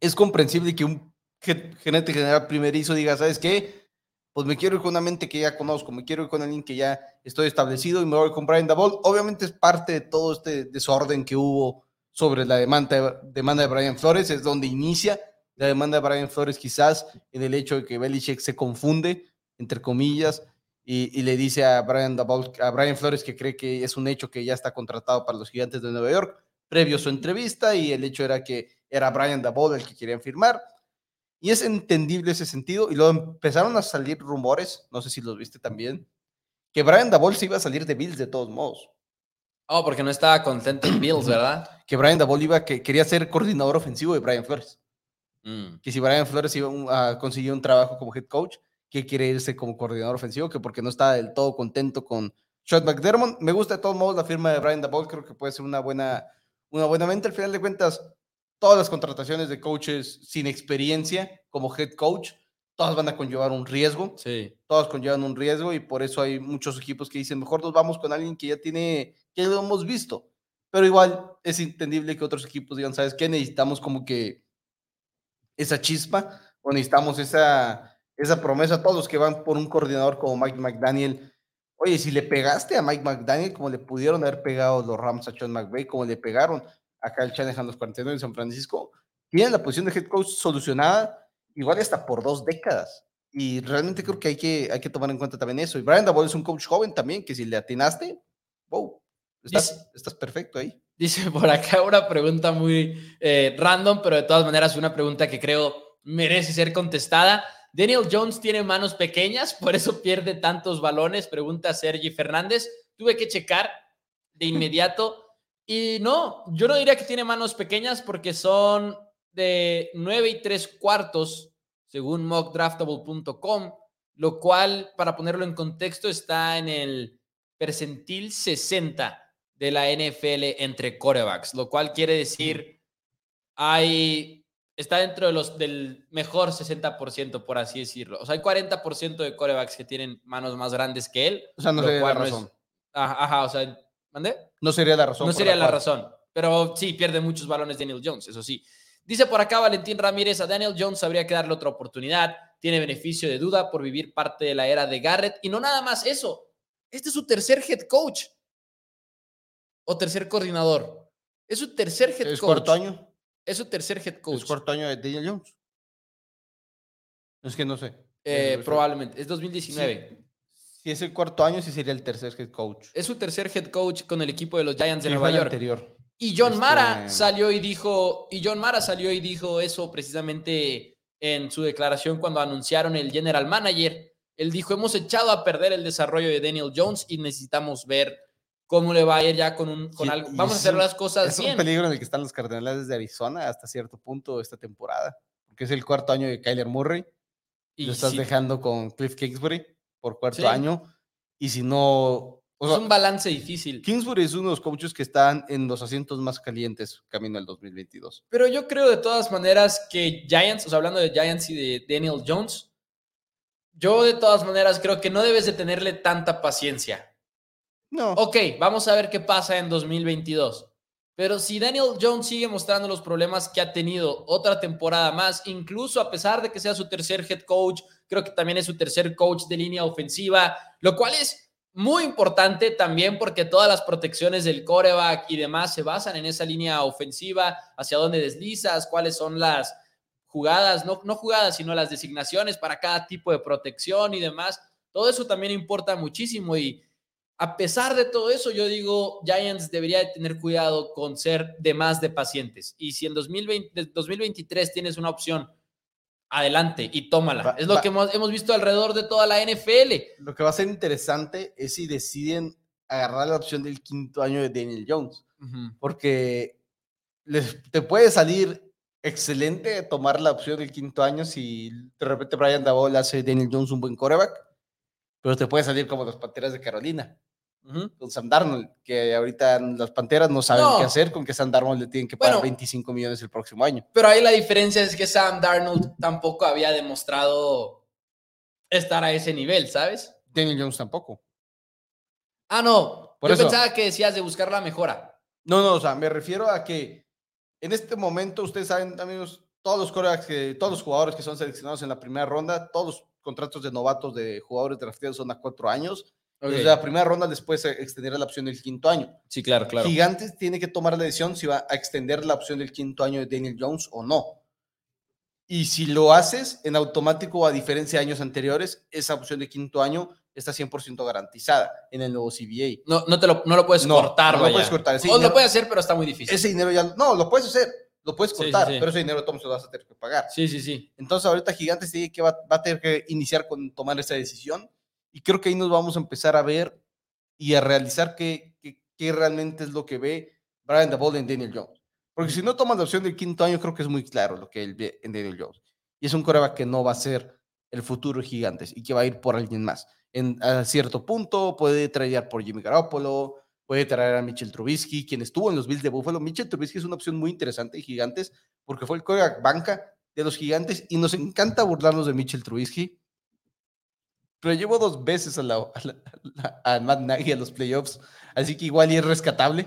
es comprensible que un gerente general primerizo diga, ¿sabes qué? pues me quiero ir con una mente que ya conozco, me quiero ir con alguien que ya estoy establecido y me voy con Brian Dabol. Obviamente es parte de todo este desorden que hubo sobre la demanda, demanda de Brian Flores, es donde inicia la demanda de Brian Flores quizás en el hecho de que Belichick se confunde, entre comillas, y, le dice a Brian, a Brian Flores que cree que es un hecho que ya está contratado para los gigantes de Nueva York, previo a su entrevista, y el hecho era que era Brian Dabol el que querían firmar. Y es entendible ese sentido. Y luego empezaron a salir rumores, no sé si los viste también, que Brian Dabol se iba a salir de Bills de todos modos. Oh, porque no estaba contento en Bills, ¿verdad? que Brian Dabol iba, que quería ser coordinador ofensivo de Brian Flores. Mm. Que si Brian Flores iba a conseguir un trabajo como head coach, que quiere irse como coordinador ofensivo, que porque no está del todo contento con Sean McDermott. Me gusta de todos modos la firma de Brian Dabol, creo que puede ser una buena, una buena mente. Al final de cuentas, todas las contrataciones de coaches sin experiencia como head coach, todas van a conllevar un riesgo. Sí. Todas conllevan un riesgo y por eso hay muchos equipos que dicen, mejor nos vamos con alguien que ya tiene, que lo hemos visto. Pero igual es entendible que otros equipos digan, ¿sabes qué? Necesitamos como que esa chispa o necesitamos esa, esa promesa. Todos los que van por un coordinador como Mike McDaniel. Oye, si le pegaste a Mike McDaniel como le pudieron haber pegado los Rams a Sean McVay, como le pegaron acá el Shanahan los 49 en San Francisco, tienen la posición de head coach solucionada igual hasta por dos décadas. Y realmente creo que hay que, hay que tomar en cuenta también eso. Y Brian Dabol es un coach joven también, que si le atinaste, wow, estás, estás perfecto ahí. Dice por acá una pregunta muy eh, random, pero de todas maneras una pregunta que creo merece ser contestada. Daniel Jones tiene manos pequeñas, por eso pierde tantos balones, pregunta Sergi Fernández. Tuve que checar de inmediato y no, yo no diría que tiene manos pequeñas porque son de 9 y 3 cuartos, según mockdraftable.com, lo cual, para ponerlo en contexto, está en el percentil 60 de la NFL entre corebacks, lo cual quiere decir hay está dentro de los del mejor 60%, por así decirlo. O sea, hay 40% de corebacks que tienen manos más grandes que él. O sea, no sé la razón. ajá, ajá, o sea, ¿mande? No sería la razón. No sería la, razón. Pero sí, pierde muchos balones Daniel Jones, eso sí. Dice por acá Valentín Ramírez, a Daniel Jones habría que darle otra oportunidad. Tiene beneficio de duda por vivir parte de la era de Garrett. Y no nada más eso. Este es su tercer head coach. O tercer coordinador. Es su tercer head coach. ¿Es cuarto año? Es su tercer head coach. ¿Es cuarto año de Daniel Jones? Es que no sé. Eh, probablemente. Es 2019 si es el cuarto año, sí sería el tercer head coach. Es su tercer head coach con el equipo de los Giants de Nueva York. Anterior. Y John este, Mara salió y dijo, y John Mara salió y dijo eso precisamente en su declaración cuando anunciaron el general manager. Él dijo, hemos echado a perder el desarrollo de Daniel Jones y necesitamos ver cómo le va a ir ya con, un, con algo. Vamos a hacer las cosas es bien. Es un peligro en el que están los Cardenales de Arizona hasta cierto punto esta temporada, porque es el cuarto año de Kyler Murray. Y lo estás dejando con Cliff Kingsbury por cuarto año. Y si no. es un balance difícil. Kingsbury es uno de los coaches que están en los asientos más calientes camino al 2022. Pero yo creo de todas maneras que Giants, o sea, hablando de Giants y de Daniel Jones, yo de todas maneras creo que no debes de tenerle tanta paciencia. No. Ok, vamos a ver qué pasa en 2022. Pero si Daniel Jones sigue mostrando los problemas que ha tenido otra temporada más, incluso a pesar de que sea su tercer head coach, creo que también es su tercer coach de línea ofensiva, lo cual es muy importante también porque todas las protecciones del coreback y demás se basan en esa línea ofensiva, hacia dónde deslizas, cuáles son las jugadas, no, no jugadas, sino las designaciones para cada tipo de protección y demás. Todo eso también importa muchísimo y a pesar de todo eso, yo digo, Giants debería tener cuidado con ser de más de pacientes. Y si en 2020, 2023 tienes una opción adelante y tómala. es lo que hemos, hemos, visto alrededor de toda la NFL. Lo que va a ser interesante es si deciden agarrar la opción del quinto año de Daniel Jones, porque les, te puede salir excelente tomar la opción del quinto año si de repente Brian Dabol hace Daniel Jones un buen coreback, pero te puede salir como las Panteras de Carolina, Ujú. con Sam Darnold, que ahorita las Panteras no saben No. qué hacer, con que Sam Darnold le tienen que pagar Bueno. 25 millones el próximo año. Pero ahí la diferencia es que Sam Darnold tampoco había demostrado estar a ese nivel, ¿sabes? Daniel Jones tampoco. Ah, no. Por Yo eso. pensaba que decías de buscar la mejora. No, no, o sea, me refiero a que en este momento, ustedes saben, amigos, todos los quarterbacks que, todos los jugadores que son seleccionados en la primera ronda, todos los contratos de novatos de jugadores drafteados son a cuatro años. Desde la primera ronda después se extenderá la opción del quinto año. Sí, claro, claro. Gigantes tiene que tomar la decisión si va a extender la opción del quinto año de Daniel Jones o no. Y si lo haces, en automático, a diferencia de años anteriores, esa opción de quinto año está 100% garantizada en el nuevo CBA. No, no, te lo, no lo puedes No, cortar, no lo vaya. puedes cortar, ese O lo dinero- puedes hacer, pero está muy difícil. Ese dinero ya, no, lo puedes hacer, lo puedes Sí, sí, cortar, sí. pero ese dinero Tom se lo vas a tener que pagar. Sí, sí, sí. Entonces ahorita Gigantes tiene que va, va a tener que iniciar con tomar esa decisión y creo que ahí nos vamos a empezar a ver y a realizar qué, qué, qué realmente es lo que ve Brian Daboll en Daniel Jones. Porque si no tomas la opción del quinto año, creo que es muy claro lo que él ve en Daniel Jones. Y es un coreback que no va a ser el futuro Gigantes y que va a ir por alguien más. En, a cierto punto puede traer por Jimmy Garoppolo, puede traer a Mitchell Trubisky, quien estuvo en los Bills de Buffalo. Mitchell Trubisky es una opción muy interesante de Gigantes porque fue el coreback banca de los Gigantes y nos encanta burlarnos de Mitchell Trubisky. Pero llevo dos veces a, la, a, la- a Matt Nagy a los playoffs, así que igual y es rescatable.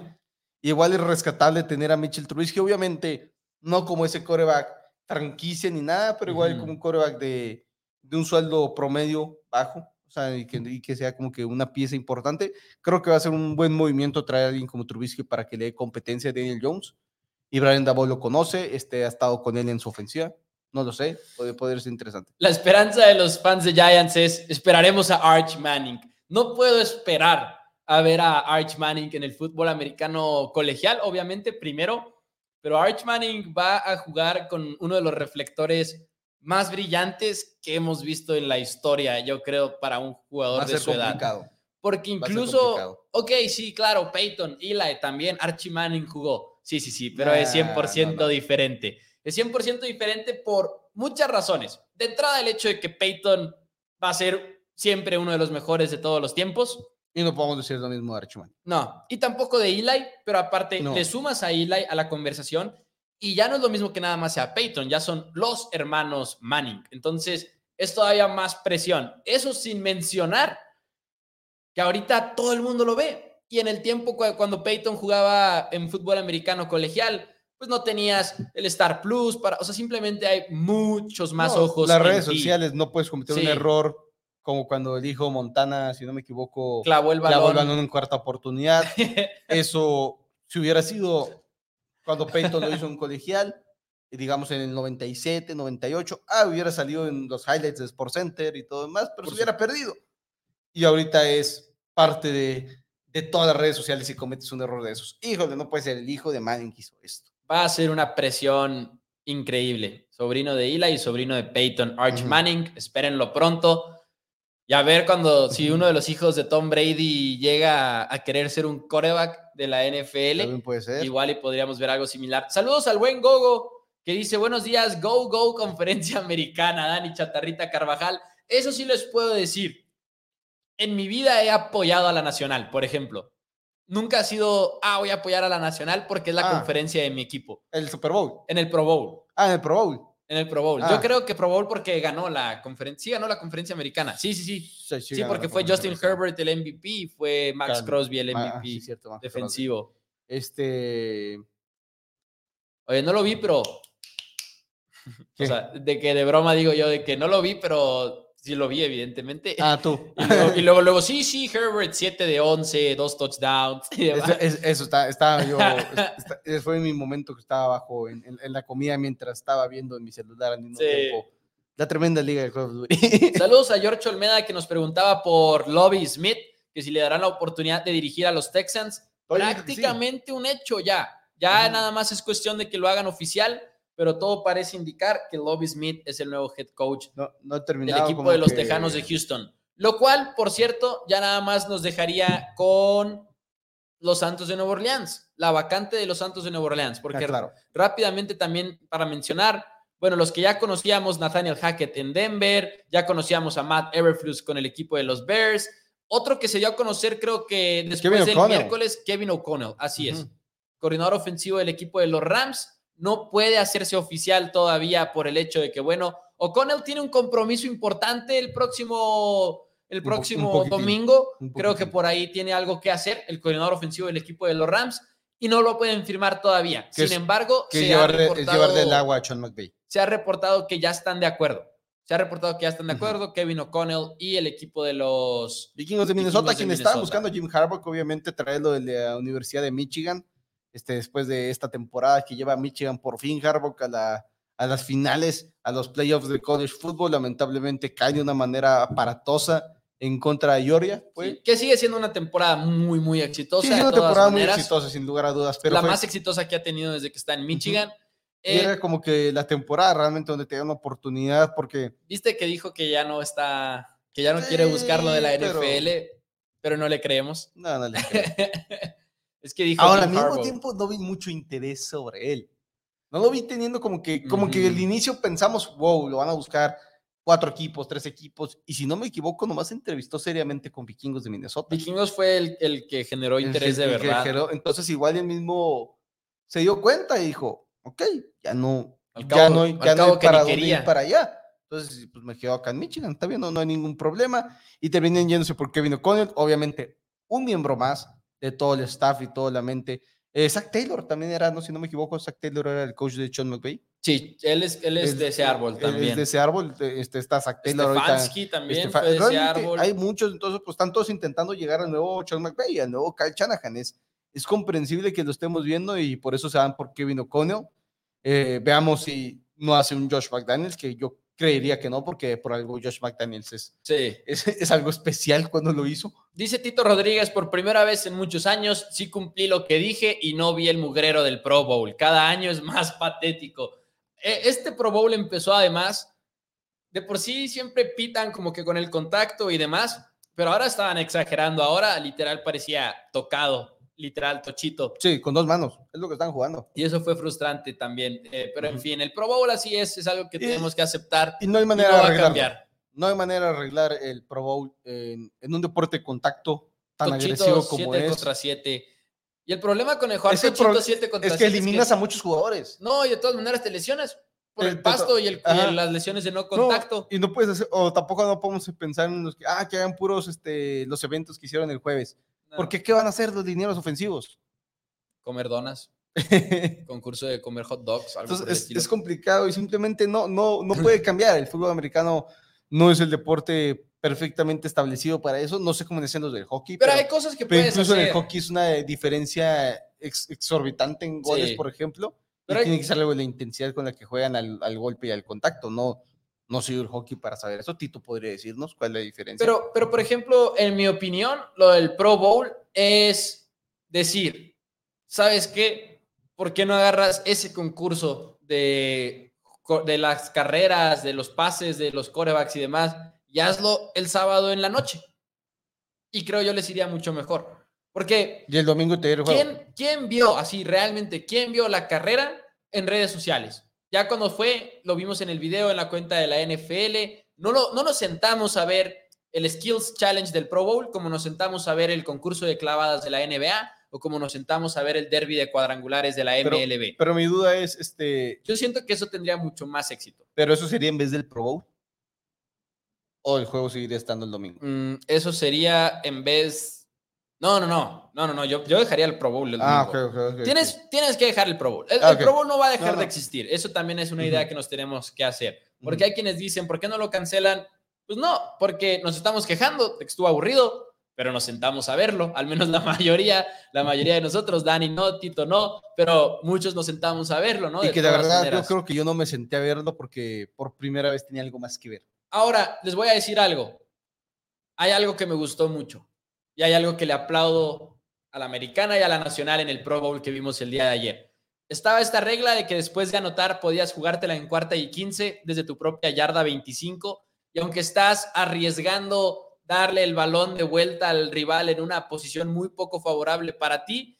Igual es rescatable tener a Mitchell Trubisky, obviamente no como ese coreback franquicia ni nada, pero igual Ujú. como un coreback de, de un sueldo promedio bajo, o sea, y que, y que sea como que una pieza importante. Creo que va a ser un buen movimiento traer a alguien como Trubisky para que le dé competencia a Daniel Jones. Y Brian Dabol lo conoce, este, ha estado con él en su ofensiva. No lo sé, puede, poder ser interesante. La esperanza de los fans de Giants es esperaremos a Arch Manning. No puedo esperar a ver a Arch Manning en el fútbol americano colegial, obviamente, primero, pero Arch Manning va a jugar con uno de los reflectores más brillantes que hemos visto en la historia, yo creo, para un jugador de su edad. Porque incluso, ok, sí, claro, Peyton, Eli también, Archie Manning jugó. Sí, sí, sí, pero Nah, es 100% no, no. diferente. Es 100% diferente por muchas razones. De entrada, el hecho de que Peyton va a ser siempre uno de los mejores de todos los tiempos. Y no podemos decir lo mismo de Archman. No, y tampoco de Eli, pero aparte No. le sumas a Eli a la conversación y ya no es lo mismo que nada más sea Peyton, ya son los hermanos Manning. Entonces, es todavía más presión. Eso sin mencionar que ahorita todo el mundo lo ve. Y en el tiempo cu- cuando Peyton jugaba en fútbol americano colegial, pues no tenías el Star Plus para, o sea, simplemente hay muchos más No, ojos. Las redes ti. sociales no puedes cometer Sí. un error como cuando el hijo Montana, si no me equivoco, clavó el clavó balón. el balón en cuarta oportunidad. <laughs> Eso, si hubiera sido cuando Peyton lo hizo en colegial, digamos en el 97, 98, ah, hubiera salido en los highlights de Sports Center y todo demás, pero Por se hubiera perdido. Y ahorita es parte de, de todas las redes sociales si cometes un error de esos. Híjole, no puede ser el hijo de Manning que hizo esto. Va a ser una presión increíble. Sobrino de Eli y sobrino de Peyton, Arch. Manning, espérenlo pronto. Y a ver cuando, si uno de los hijos de Tom Brady llega a querer ser un coreback de la NFL, puede ser. igual y podríamos ver algo similar. Saludos al buen Gogo, que dice, buenos días, Go, Go, <laughs> conferencia americana, Dani Chatarrita Carvajal. Eso sí les puedo decir. En mi vida he apoyado a la Nacional, por ejemplo. Nunca ha sido, ah, voy a apoyar a la Nacional porque es la Ah. conferencia de mi equipo. El Super Bowl. En el Pro Bowl. Ah, en el Pro Bowl. En el Pro Bowl. Ah. Yo creo que Pro Bowl porque ganó la conferencia. Sí, ganó la conferencia americana. Sí, sí, sí. Sí, Sí, ganó porque fue Justin. Herbert el MVP y fue Max Claro. Crosby el Ah, MVP ah, sí, cierto, Max Crosby. defensivo. Este. Oye, no lo vi, pero. O sea, de que de broma digo yo, de que no lo vi, pero sí lo vi, evidentemente. ah, tú. <laughs> Y, luego, y luego, luego, sí, sí, Herbert 7 de 11, dos touchdowns. Eso, es- eso está, estaba yo. <laughs> está- fue mi momento que estaba abajo en, en- en la comida mientras estaba viendo en mi celular al mismo Sí. tiempo. La tremenda liga de Call of Duty. Saludos a George Olmeda que nos preguntaba por Lobby Smith, que si le darán la oportunidad de dirigir a los Texans. Oye, sí. Prácticamente un hecho ya. Ya nada más es cuestión de que lo hagan oficial, pero todo parece indicar que Lobby Smith es el nuevo head coach No, no he del equipo de los que- Tejanos de Houston. Lo cual, por cierto, ya nada más nos dejaría con los Santos de Nueva Orleans, la vacante de los Santos de Nueva Orleans, Ah, porque claro. rápidamente también para mencionar, bueno, los que ya conocíamos, Nathaniel Hackett en Denver, ya conocíamos a Matt Everflus con el equipo de los Bears, Otro que se dio a conocer, creo que después Kevin del miércoles, Kevin O'Connell, así es. Coordinador ofensivo del equipo de los Rams. No puede hacerse oficial todavía por el hecho de que, bueno, O'Connell tiene un compromiso importante el próximo, el próximo un domingo. un Creo que por ahí tiene algo que hacer el coordinador ofensivo del equipo de los Rams y no lo pueden firmar todavía. Sin es- embargo, Que se, ha reportado, llevarle el agua a Sean McVay. se ha reportado que ya están de acuerdo. Se ha reportado que ya están de acuerdo Kevin O'Connell y el equipo de los Vikingos de Vikingos Minnesota, de quienes estaban Minnesota. buscando a Jim Harbaugh, obviamente traerlo de la Universidad de Michigan, este, después de esta temporada que lleva a Michigan por fin Harbaugh a, la- a las finales, a los playoffs de college football, lamentablemente cae de una manera aparatosa en contra de Georgia. Fue, Sí, que sigue siendo una temporada muy, muy exitosa. sí, de sí, una todas temporada muy maneras. exitosa, sin lugar a dudas, pero la fue- más exitosa que ha tenido desde que está en Michigan. Eh, era como que la temporada realmente donde te da una oportunidad, porque Viste que dijo que ya no está, que ya no quiere buscar lo de la Sí, pero- NFL, pero, no le creemos. no, no le <laughs> creo. Es que dijo Ahora, al mismo Harbaugh. tiempo, no vi mucho interés sobre él. No lo vi teniendo como que, como que al inicio pensamos, wow, lo van a buscar cuatro equipos, tres equipos, y si no me equivoco, nomás se entrevistó seriamente con vikingos de Minnesota. Vikingos fue el, el que generó interés de el verdad. generó- Entonces, igual él mismo se dio cuenta y dijo, ok, ya no, Al ya no, hay- ya no cabo hay que para dónde ir para allá. Entonces, pues me quedo acá en Michigan, está bien, no, no hay ningún problema. Y terminan yéndose por Kevin O'Connell, obviamente un miembro más de todo el staff y toda la mente. Eh, Zach Taylor también era, no si no me equivoco, Zach Taylor era el coach de Sean McVay. Sí, él es, él es de ese árbol él también. Es de ese árbol, de- este, está Zach Taylor ahorita. Stefanski también Estefa- fue de ese árbol. Hay muchos, entonces, pues están todos intentando llegar al nuevo Sean McVay, al nuevo Kyle Shanahan. Es, es comprensible que lo estemos viendo y por eso se van por Kevin O'Connell. Eh, veamos si no hace un Josh McDaniels, que yo creería que no, porque por algo Josh McDaniels es, Sí. <laughs> es, es algo especial cuando lo hizo. Dice Tito Rodríguez, por primera vez en muchos años, sí cumplí lo que dije y no vi el mugrero del Pro Bowl. Cada año es más <laughs> patético. E- Este Pro Bowl empezó además, de por sí siempre pitan como que con el contacto y demás, pero ahora estaban exagerando. Ahora literal parecía tocado, literal tochito. Sí, con dos manos, es lo que están jugando. Y eso fue frustrante también. Eh, pero en fin, el Pro Bowl así es, es algo que Y- tenemos que aceptar. Y no hay no manera va de cambiar. No hay manera de arreglar el Pro Bowl en, en un deporte de contacto tan Tochito agresivo como 7 es. contra 7. Y el problema con el jugar Es el Tochito pro- 7 contra Es que 7 eliminas a muchos jugadores. No, y de todas maneras te lesionas por Te- el pasto y, el, las lesiones de no No, contacto. y no puedes hacer, o tampoco no podemos pensar en los que, ah, que hagan puros este, los eventos que hicieron el jueves. Porque ¿qué van a hacer los dineros ofensivos? Comer donas, Entonces <laughs> concurso de comer hot dogs, algo el es, complicado y simplemente no, no, no <laughs> puede cambiar. El fútbol americano no es el deporte perfectamente establecido para eso. No sé cómo decían los del hockey, pero, pero, hay cosas que puedes incluso en el hockey es una diferencia ex- exorbitante en goles, Sí. por ejemplo. Pero y hay- tiene que ser algo de la intensidad con la que juegan al, al golpe y al contacto. No, no soy el hockey para saber eso. Tito podría decirnos cuál es la diferencia. Pero, pero, por ejemplo, en mi opinión, lo del Pro Bowl es decir, ¿sabes qué? ¿Por qué no agarras ese concurso de, de las carreras, de los pases, de los corebacks y demás, y hazlo el sábado en la noche? Y creo yo les iría mucho mejor. Porque Y el domingo te el juego. ¿Quién, quién vio así realmente? ¿Quién vio la carrera en redes sociales? Ya cuando fue, lo vimos en el video en la cuenta de la NFL. No, lo, no nos sentamos a ver el Skills Challenge del Pro Bowl, como nos sentamos a ver el concurso de clavadas de la NBA o como nos sentamos a ver el derby de cuadrangulares de la Pero- MLB. Pero mi duda es, este, Yo siento que eso tendría mucho más éxito. ¿pero eso sería en vez del Pro Bowl? ¿O el juego seguiría estando el domingo? Mm, eso sería en vez... No, no, no, no, no, no. Yo, yo dejaría el Pro Bowl. el Ah, domingo. ok, ok, ok. Tienes, tienes que dejar el Pro Bowl. El, Ah, el ok. Pro Bowl no va a dejar No, no. de existir. Eso también es una idea que nos tenemos que hacer. Porque hay quienes dicen, ¿por qué no lo cancelan? Pues no, porque nos estamos quejando de que estuvo aburrido, pero nos sentamos a verlo. Al menos la <laughs> mayoría, la mayoría de nosotros, Dani no, Tito no, pero muchos nos sentamos a verlo, ¿no? Y que la verdad maneras. yo creo que yo no me senté a verlo porque por primera vez tenía algo más que ver. Ahora, les voy a decir algo. Hay algo que me gustó mucho y hay algo que le aplaudo a la americana y a la nacional en el Pro Bowl que vimos el día de ayer. Estaba esta regla de que después de anotar podías jugártela en cuarta y 15 desde tu propia yarda 25 y aunque estás arriesgando darle el balón de vuelta al rival en una posición muy poco favorable para ti,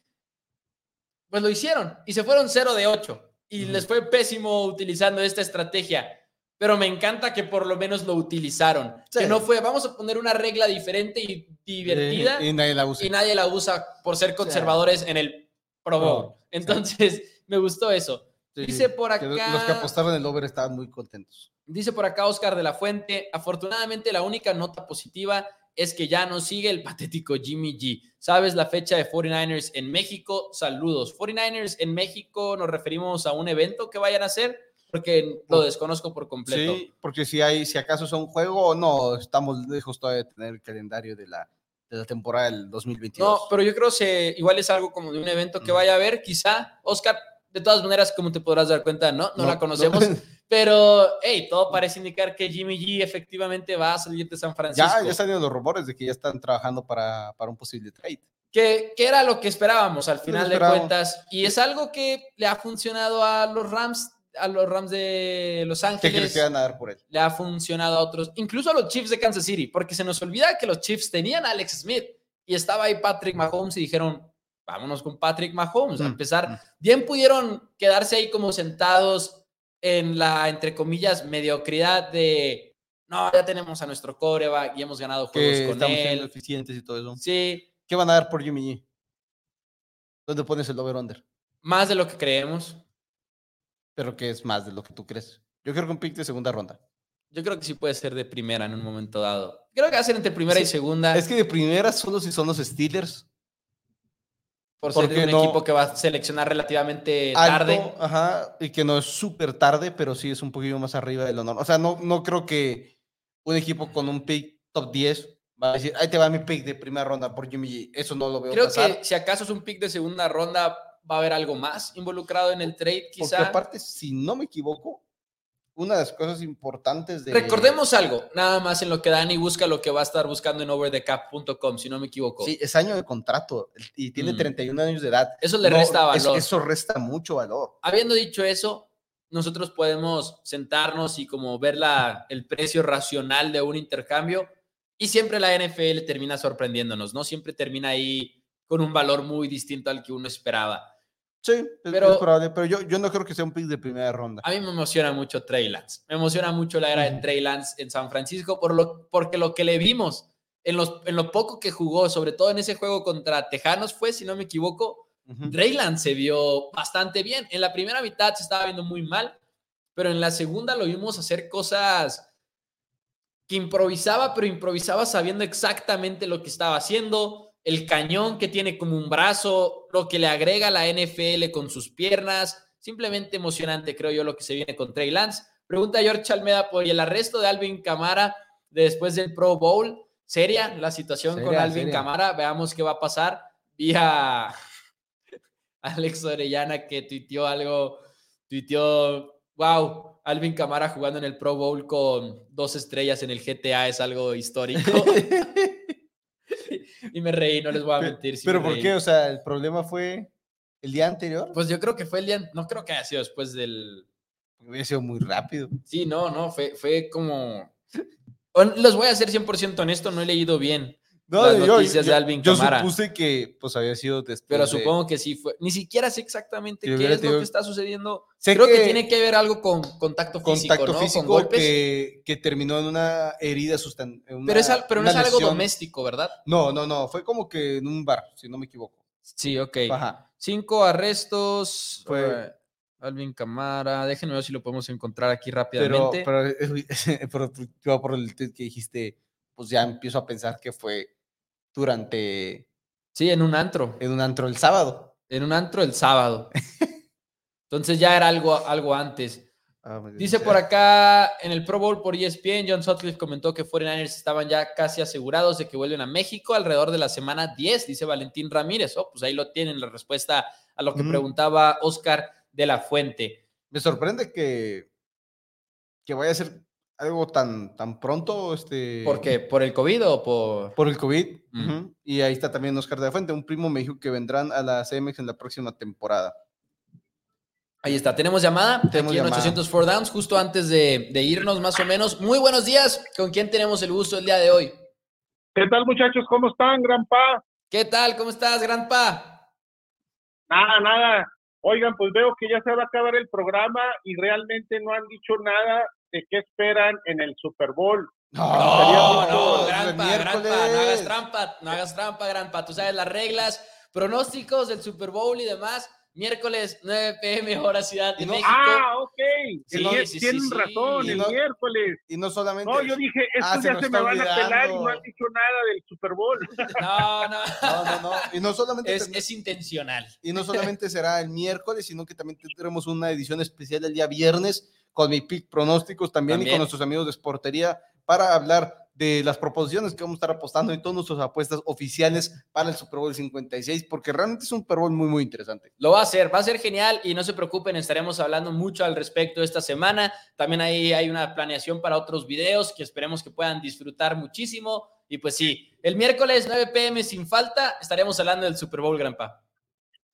pues lo hicieron y se fueron 0 de 8 y les fue pésimo utilizando esta estrategia. Pero me encanta que por lo menos lo utilizaron. Que Sí. no fue, vamos a poner una regla diferente y divertida Y, y nadie la usa. y nadie la usa por ser conservadores en el Pro Bowl. Pro, Entonces, <laughs> me gustó eso. Sí, dice sí. por Que acá- Los que apostaron el over estaban muy contentos. Dice por acá Oscar de la Fuente, afortunadamente la única nota positiva es que ya no sigue el patético Jimmy G. ¿Sabes la fecha de 49ers en México? Saludos. 49ers en México nos referimos a un evento que vayan a hacer porque lo desconozco por completo. Sí, porque si hay, si acaso es un juego o no, estamos lejos todavía de tener el calendario de la, de la temporada del 2022. No, pero yo creo que igual es algo como de un evento que vaya a haber, quizá. Oscar, de todas maneras, como te podrás dar cuenta, no, no, No, la conocemos, <laughs> pero hey, todo parece indicar que Jimmy G efectivamente va a salir de San Francisco. ya, ya salieron los rumores de que ya están trabajando para, para un posible trade. que, que era lo que esperábamos al final de cuentas. Y es algo que le ha funcionado a los Rams, a los Rams de Los ¿Qué crees Ángeles. que van a dar por él? Le ha funcionado a otros, incluso a los Chiefs de Kansas City, porque se nos olvida que los Chiefs tenían a Alex Smith y estaba ahí Patrick Mahomes y dijeron, vámonos con Patrick Mahomes a Mm, empezar. mm. Bien pudieron quedarse ahí como sentados en la, entre comillas, mediocridad de, no, ya tenemos a nuestro coreback y hemos ganado juegos Que con estamos siendo él. eficientes y todo eso. Sí, ¿Qué van a dar por Jimmy G? ¿Dónde pones el over-under? más de lo que creemos. Pero que es más de lo que tú crees. Yo creo que un pick de segunda ronda. Yo creo que sí puede ser de primera en un momento dado. Creo que va a ser entre primera y segunda. Es que de primera solo si son los Steelers. por ser porque un no- equipo que va a seleccionar relativamente alto, tarde. Ajá, y que no es súper tarde, pero sí es un poquito más arriba de lo normal. O sea, no, no creo que un equipo con un pick top 10 va a decir, ahí te va mi pick de primera ronda por Jimmy G. Eso no lo veo Creo pasar. que si acaso es un pick de segunda ronda, va a haber algo más involucrado en el trade, Porque quizá. aparte, si no me equivoco, una de las cosas importantes de... Recordemos algo, nada más en lo que Dani busca lo que va a estar buscando en overthecap.com, si no me equivoco. Sí, es año de contrato y tiene Mm. 31 años de edad. Eso le No, resta valor. Eso, eso resta mucho valor. Habiendo dicho eso, nosotros podemos sentarnos y como ver la, el precio racional de un intercambio y siempre la NFL termina sorprendiéndonos, ¿no? Siempre termina ahí con un valor muy distinto al que uno esperaba. Sí, Pero- es probable, pero yo, yo no creo que sea un pick de primera ronda. A mí me emociona mucho Trey Lance. Me emociona mucho la era de. Trey Lance en San Francisco por lo, porque lo que le vimos en, los, en lo poco que jugó, sobre todo en ese juego contra Tejanos, fue, si no me equivoco, Ujú. Trey Lance se vio bastante bien. En la primera mitad se estaba viendo muy mal, pero en la segunda lo vimos hacer cosas que improvisaba, pero improvisaba sabiendo exactamente lo que estaba haciendo. El cañón que tiene como un brazo, lo que le agrega la NFL con sus piernas. Simplemente emocionante, creo yo, lo que se viene con Trey Lance. Pregunta George Almeda por ¿y el arresto de Alvin Camara después del Pro Bowl. ¿Seria la situación con Alvin seria. Camara? Veamos qué va a pasar. Vía <laughs> Alex Orellana que tuiteó algo, tuiteó, wow, Alvin Camara jugando en el Pro Bowl con dos estrellas en el GTA es algo histórico. <laughs> <laughs> y me reí, no les voy a mentir. sí Pero me ¿por reí. qué? O sea, el problema fue el día anterior. Pues yo creo que fue el día, no creo que haya sido después del... Hubiera sido muy rápido. Sí, no, no, fue, fue como... Les voy a ser 100% honesto, no he leído bien, Las noticias de Alvin yo Kamara. supuse que pues había sido después pero de- supongo que sí fue. Ni siquiera sé exactamente qué es lo que está sucediendo. Sé Creo que, que- tiene que ver algo con contacto físico, contacto ¿no? físico con golpes. que, que terminó en una herida sustan en pero es al- pero no es algo lesión. doméstico, ¿verdad? No, no, no, fue como que en un bar, si no me equivoco. Sí, ok. Ajá. Cinco arrestos. Fue- eh, Alvin Camara. Déjenme ver si lo podemos encontrar aquí Pero, rápidamente. pero, <laughs> pero yo por el que dijiste, pues ya empiezo a pensar que fue durante sí, en un antro. en un antro el sábado. En un antro el sábado. <laughs> Entonces ya era algo, algo antes. Ah, Dice por acá en el Pro Bowl por ESPN, John Sutcliffe comentó que 49ers estaban ya casi asegurados de que vuelven a México alrededor de la semana 10, dice Valentín Ramírez. Oh, pues ahí lo tienen la respuesta a lo que Ujú. preguntaba Oscar de la Fuente. Me sorprende que, que vaya a ser algo tan, tan pronto. Este, ¿Por qué? ¿Por el COVID o por...? Por el COVID. Mm. Y ahí está también Oscar de la Fuente. Un primo me dijo que vendrán a la CMX en la próxima temporada. Ahí está, tenemos llamada Tenemos aquí en llamada. 804 Downs, justo antes de, de irnos más o menos. Muy buenos días, ¿con quién tenemos el gusto el día de hoy? ¿Qué tal, muchachos? ¿Cómo están, Granpa? ¿Qué tal? ¿Cómo estás, Grandpa? Nada, nada. Oigan, pues veo que ya se va a acabar el programa y realmente no han dicho nada de qué esperan en el Super Bowl. No, no, el Granpa. Granpa, no hagas trampa, no hagas trampa, Granpa. Tú sabes las reglas, pronósticos del Super Bowl y demás. Miércoles, 9 pm, hora Ciudad de no- México. Ah, ok. Sí, Tien- sí, sí, tienen sí. razón, el no- miércoles. Y no solamente. No, yo dije, estos Ah, se ya nos se me van a pelar y olvidando. no han dicho nada del Super Bowl. <laughs> No, no, No, no, no. Y no solamente. es, es intencional. Y no solamente será el miércoles, sino que también tendremos una edición especial el día viernes con mi pick pronósticos también, y con nuestros amigos de Sportería para hablar de las proposiciones que vamos a estar apostando y todas nuestras apuestas oficiales para el Super Bowl 56, porque realmente es un Super Bowl muy, muy interesante. Lo va a hacer, va a ser genial y no se preocupen, estaremos hablando mucho al respecto esta semana. También ahí hay una planeación para otros videos que esperemos que puedan disfrutar muchísimo. Y pues sí, el miércoles 9 pm sin falta estaremos hablando del Super Bowl, Granpa.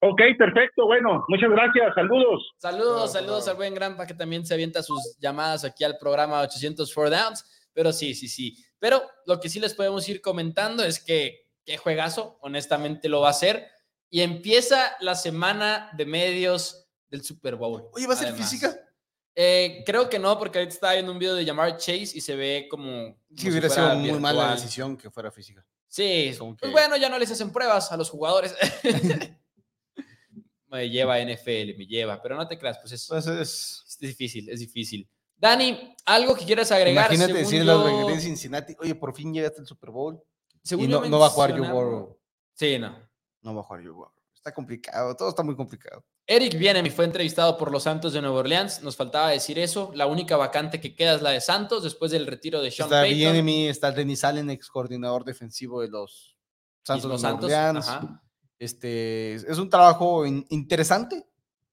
Ok, perfecto. Bueno, muchas gracias. Saludos. Saludos, saludos al buen Granpa que también se avienta sus llamadas aquí al programa 804 Downs. Pero sí, sí, sí. Pero lo que sí les podemos ir comentando es que qué juegazo, honestamente lo va a ser. Y empieza la semana de medios del Super Bowl. Oye, ¿va a ser además. física? Eh, creo que no, porque ahorita estaba viendo un video de llamar Chase y se ve como. como Sí, hubiera sido muy mala decisión que fuera física. Sí, Como pues que- bueno, ya no les hacen pruebas a los jugadores. <laughs> <laughs> me lleva NFL, me lleva, pero no te creas, pues es, Entonces, es difícil, es difícil. Dani, algo que quieras agregar. imagínate yo- a los de Cincinnati, oye, por fin llegaste al Super Bowl según y no, no va a jugar Joe Burrow. Sí, no. No va a jugar Joe Burrow. Está complicado, todo está muy complicado. Eric Bienemi fue entrevistado por los Santos de Nueva Orleans. Nos faltaba decir eso. La única vacante que queda es la de Santos después del retiro de Sean Está Payton. Bienemy, está Denis Allen, ex coordinador defensivo de los Santos de Nueva Santos, Orleans. ajá. Este, es un trabajo in- interesante.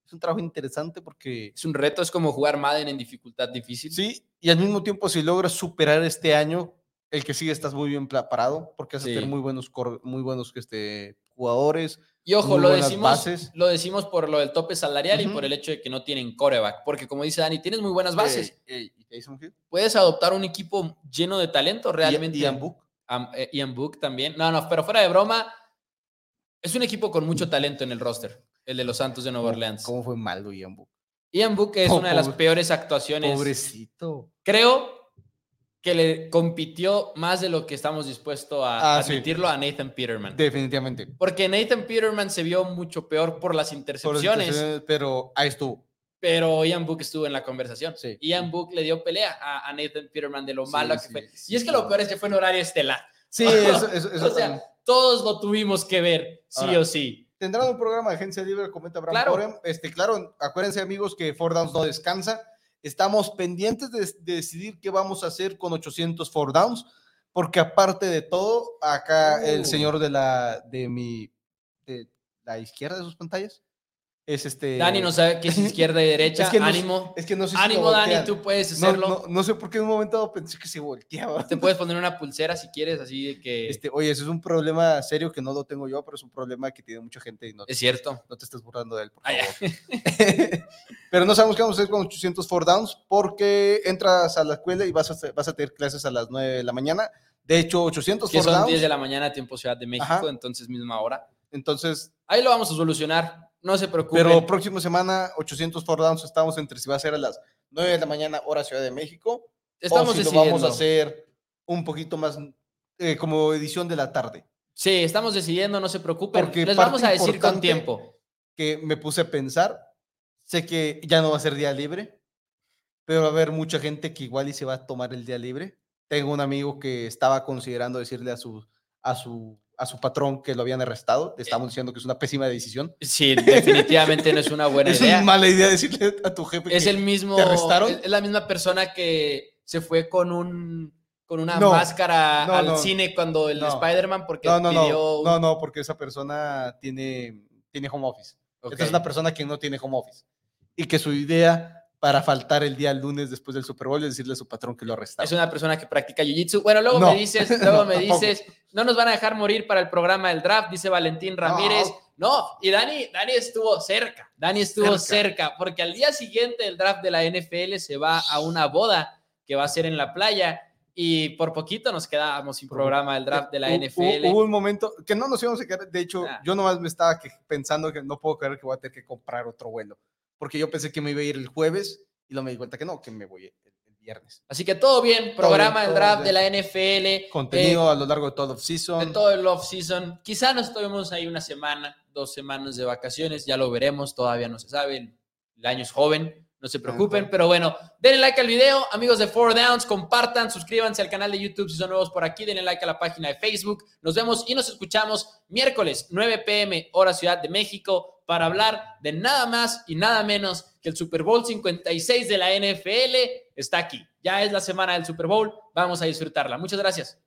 Es un trabajo interesante porque Es un reto, es como jugar Madden en dificultad difícil. sí, y al mismo tiempo si logras superar este año, el que sigue estás muy bien parado porque vas a Sí. tener muy buenos muy buenos este, jugadores. Y ojo, lo decimos, bases. lo decimos por lo del tope salarial y por el hecho de que no tienen coreback. Porque como dice Dani, tienes muy buenas bases. Puedes adoptar un equipo lleno de talento realmente. Ian Book. Eh, Ian Book también. No, no, pero fuera de broma, es un equipo con mucho talento en el roster, el de los Santos de Nueva Orleans. ¿Cómo fue malo Ian Book? Ian Book es Oh, una de las peores actuaciones. Pobrecito. Creo que le compitió más de lo que estamos dispuestos a Ah, sí. admitirlo a Nathan Peterman. Definitivamente. Porque Nathan Peterman se vio mucho peor por las Por las intercepciones, Pero ahí estuvo. pero Ian Book estuvo en la conversación. Sí. Ian Book le dio pelea a, a Nathan Peterman de lo Sí, malo que fue. y es que lo peor es que fue en horario estelar. Sí, <laughs> eso, eso, eso o sea. Todos lo tuvimos que ver, sí Ahora, o sí. Tendrán un programa de agencia libre, comenta Abraham Claro. Corem. Este, claro, acuérdense amigos que Four Downs no descansa. Estamos pendientes de, de decidir qué vamos a hacer con 800 Four Downs, porque aparte de todo, acá Uh. el señor de la de mi de la izquierda de sus pantallas es este Dani no sabe qué es izquierda y derecha. <laughs> Es que no- ánimo. es que no sé si Ánimo, Dani, tú puedes hacerlo. no, no sé por qué en un momento pensé que se volteaba. Te puedes poner una pulsera si quieres, así de que Este, oye, eso es un problema serio que no lo tengo yo, pero es un problema que tiene mucha gente y no, es cierto. no te estés burlando de él, por favor. <laughs> pero no sabemos qué vamos a hacer con 800 four downs porque entras a la escuela y vas a, vas a tener clases a las 9 de la mañana. De hecho, 800 que four son downs. 10 de la mañana, tiempo Ciudad de México, Ajá. entonces misma hora. Entonces, Ahí lo vamos a solucionar, no se preocupen. pero próxima semana, 800 four downs, estamos entre si va a ser a las 9 de la mañana, hora Ciudad de México, Estamos o si decidiendo. lo vamos a hacer un poquito más eh, como edición de la tarde. Sí, estamos decidiendo, no se preocupen. Porque Les vamos a decir con tiempo. que me puse a pensar. Sé que ya no va a ser día libre, pero va a haber mucha gente que igual y se va a tomar el día libre. Tengo un amigo que estaba considerando decirle a su, a su, a su patrón que lo habían arrestado. Le estamos diciendo que es una pésima decisión. Sí, definitivamente no es una buena <laughs> es idea. una mala idea decirle a tu jefe es que el mismo ¿Te arrestaron? es, es la misma persona que se fue con un con una No, máscara no, al no, cine cuando el. Spider-Man porque no, no, pidió no, un- no, no, porque esa persona tiene, tiene home office. Esta es una persona que no tiene home office y que su idea para faltar el día lunes después del Super Bowl es decirle a su patrón que lo arrestaron. es una persona que practica jiu-jitsu. Bueno, luego No. me dices, luego No, me <laughs> tampoco. dices, no nos van a dejar morir para el programa del draft, dice Valentín Ramírez. No, y Dani, Dani estuvo cerca, Dani estuvo cerca. Cerca. porque al día siguiente del draft de la NFL se va a una boda que va a ser en la playa y por poquito nos quedábamos sin programa del draft de la NFL. hu- Hubo un momento que no nos íbamos a quedar. De hecho, Ah. yo nomás me estaba pensando que no puedo creer que voy a tener que comprar otro vuelo. Porque yo pensé que me iba a ir el jueves y luego me di cuenta que no, que me voy el, el viernes. Así que todo bien, programa del draft bien. de la NFL. Contenido eh, a lo largo de todo de off-season. todo el off-season. Quizá nos tomemos ahí una semana, dos semanas de vacaciones, ya lo veremos, todavía no se sabe. El, el año es joven, no se preocupen, pero bueno, denle like al video, amigos de Four Downs, compartan, suscríbanse al canal de YouTube si son nuevos por aquí, denle like a la página de Facebook. Nos vemos y nos escuchamos miércoles 9 pm, hora Ciudad de México, para hablar de nada más y nada menos que el Super Bowl 56 de la NFL está aquí. Ya es la semana del Super Bowl, vamos a disfrutarla. Muchas gracias.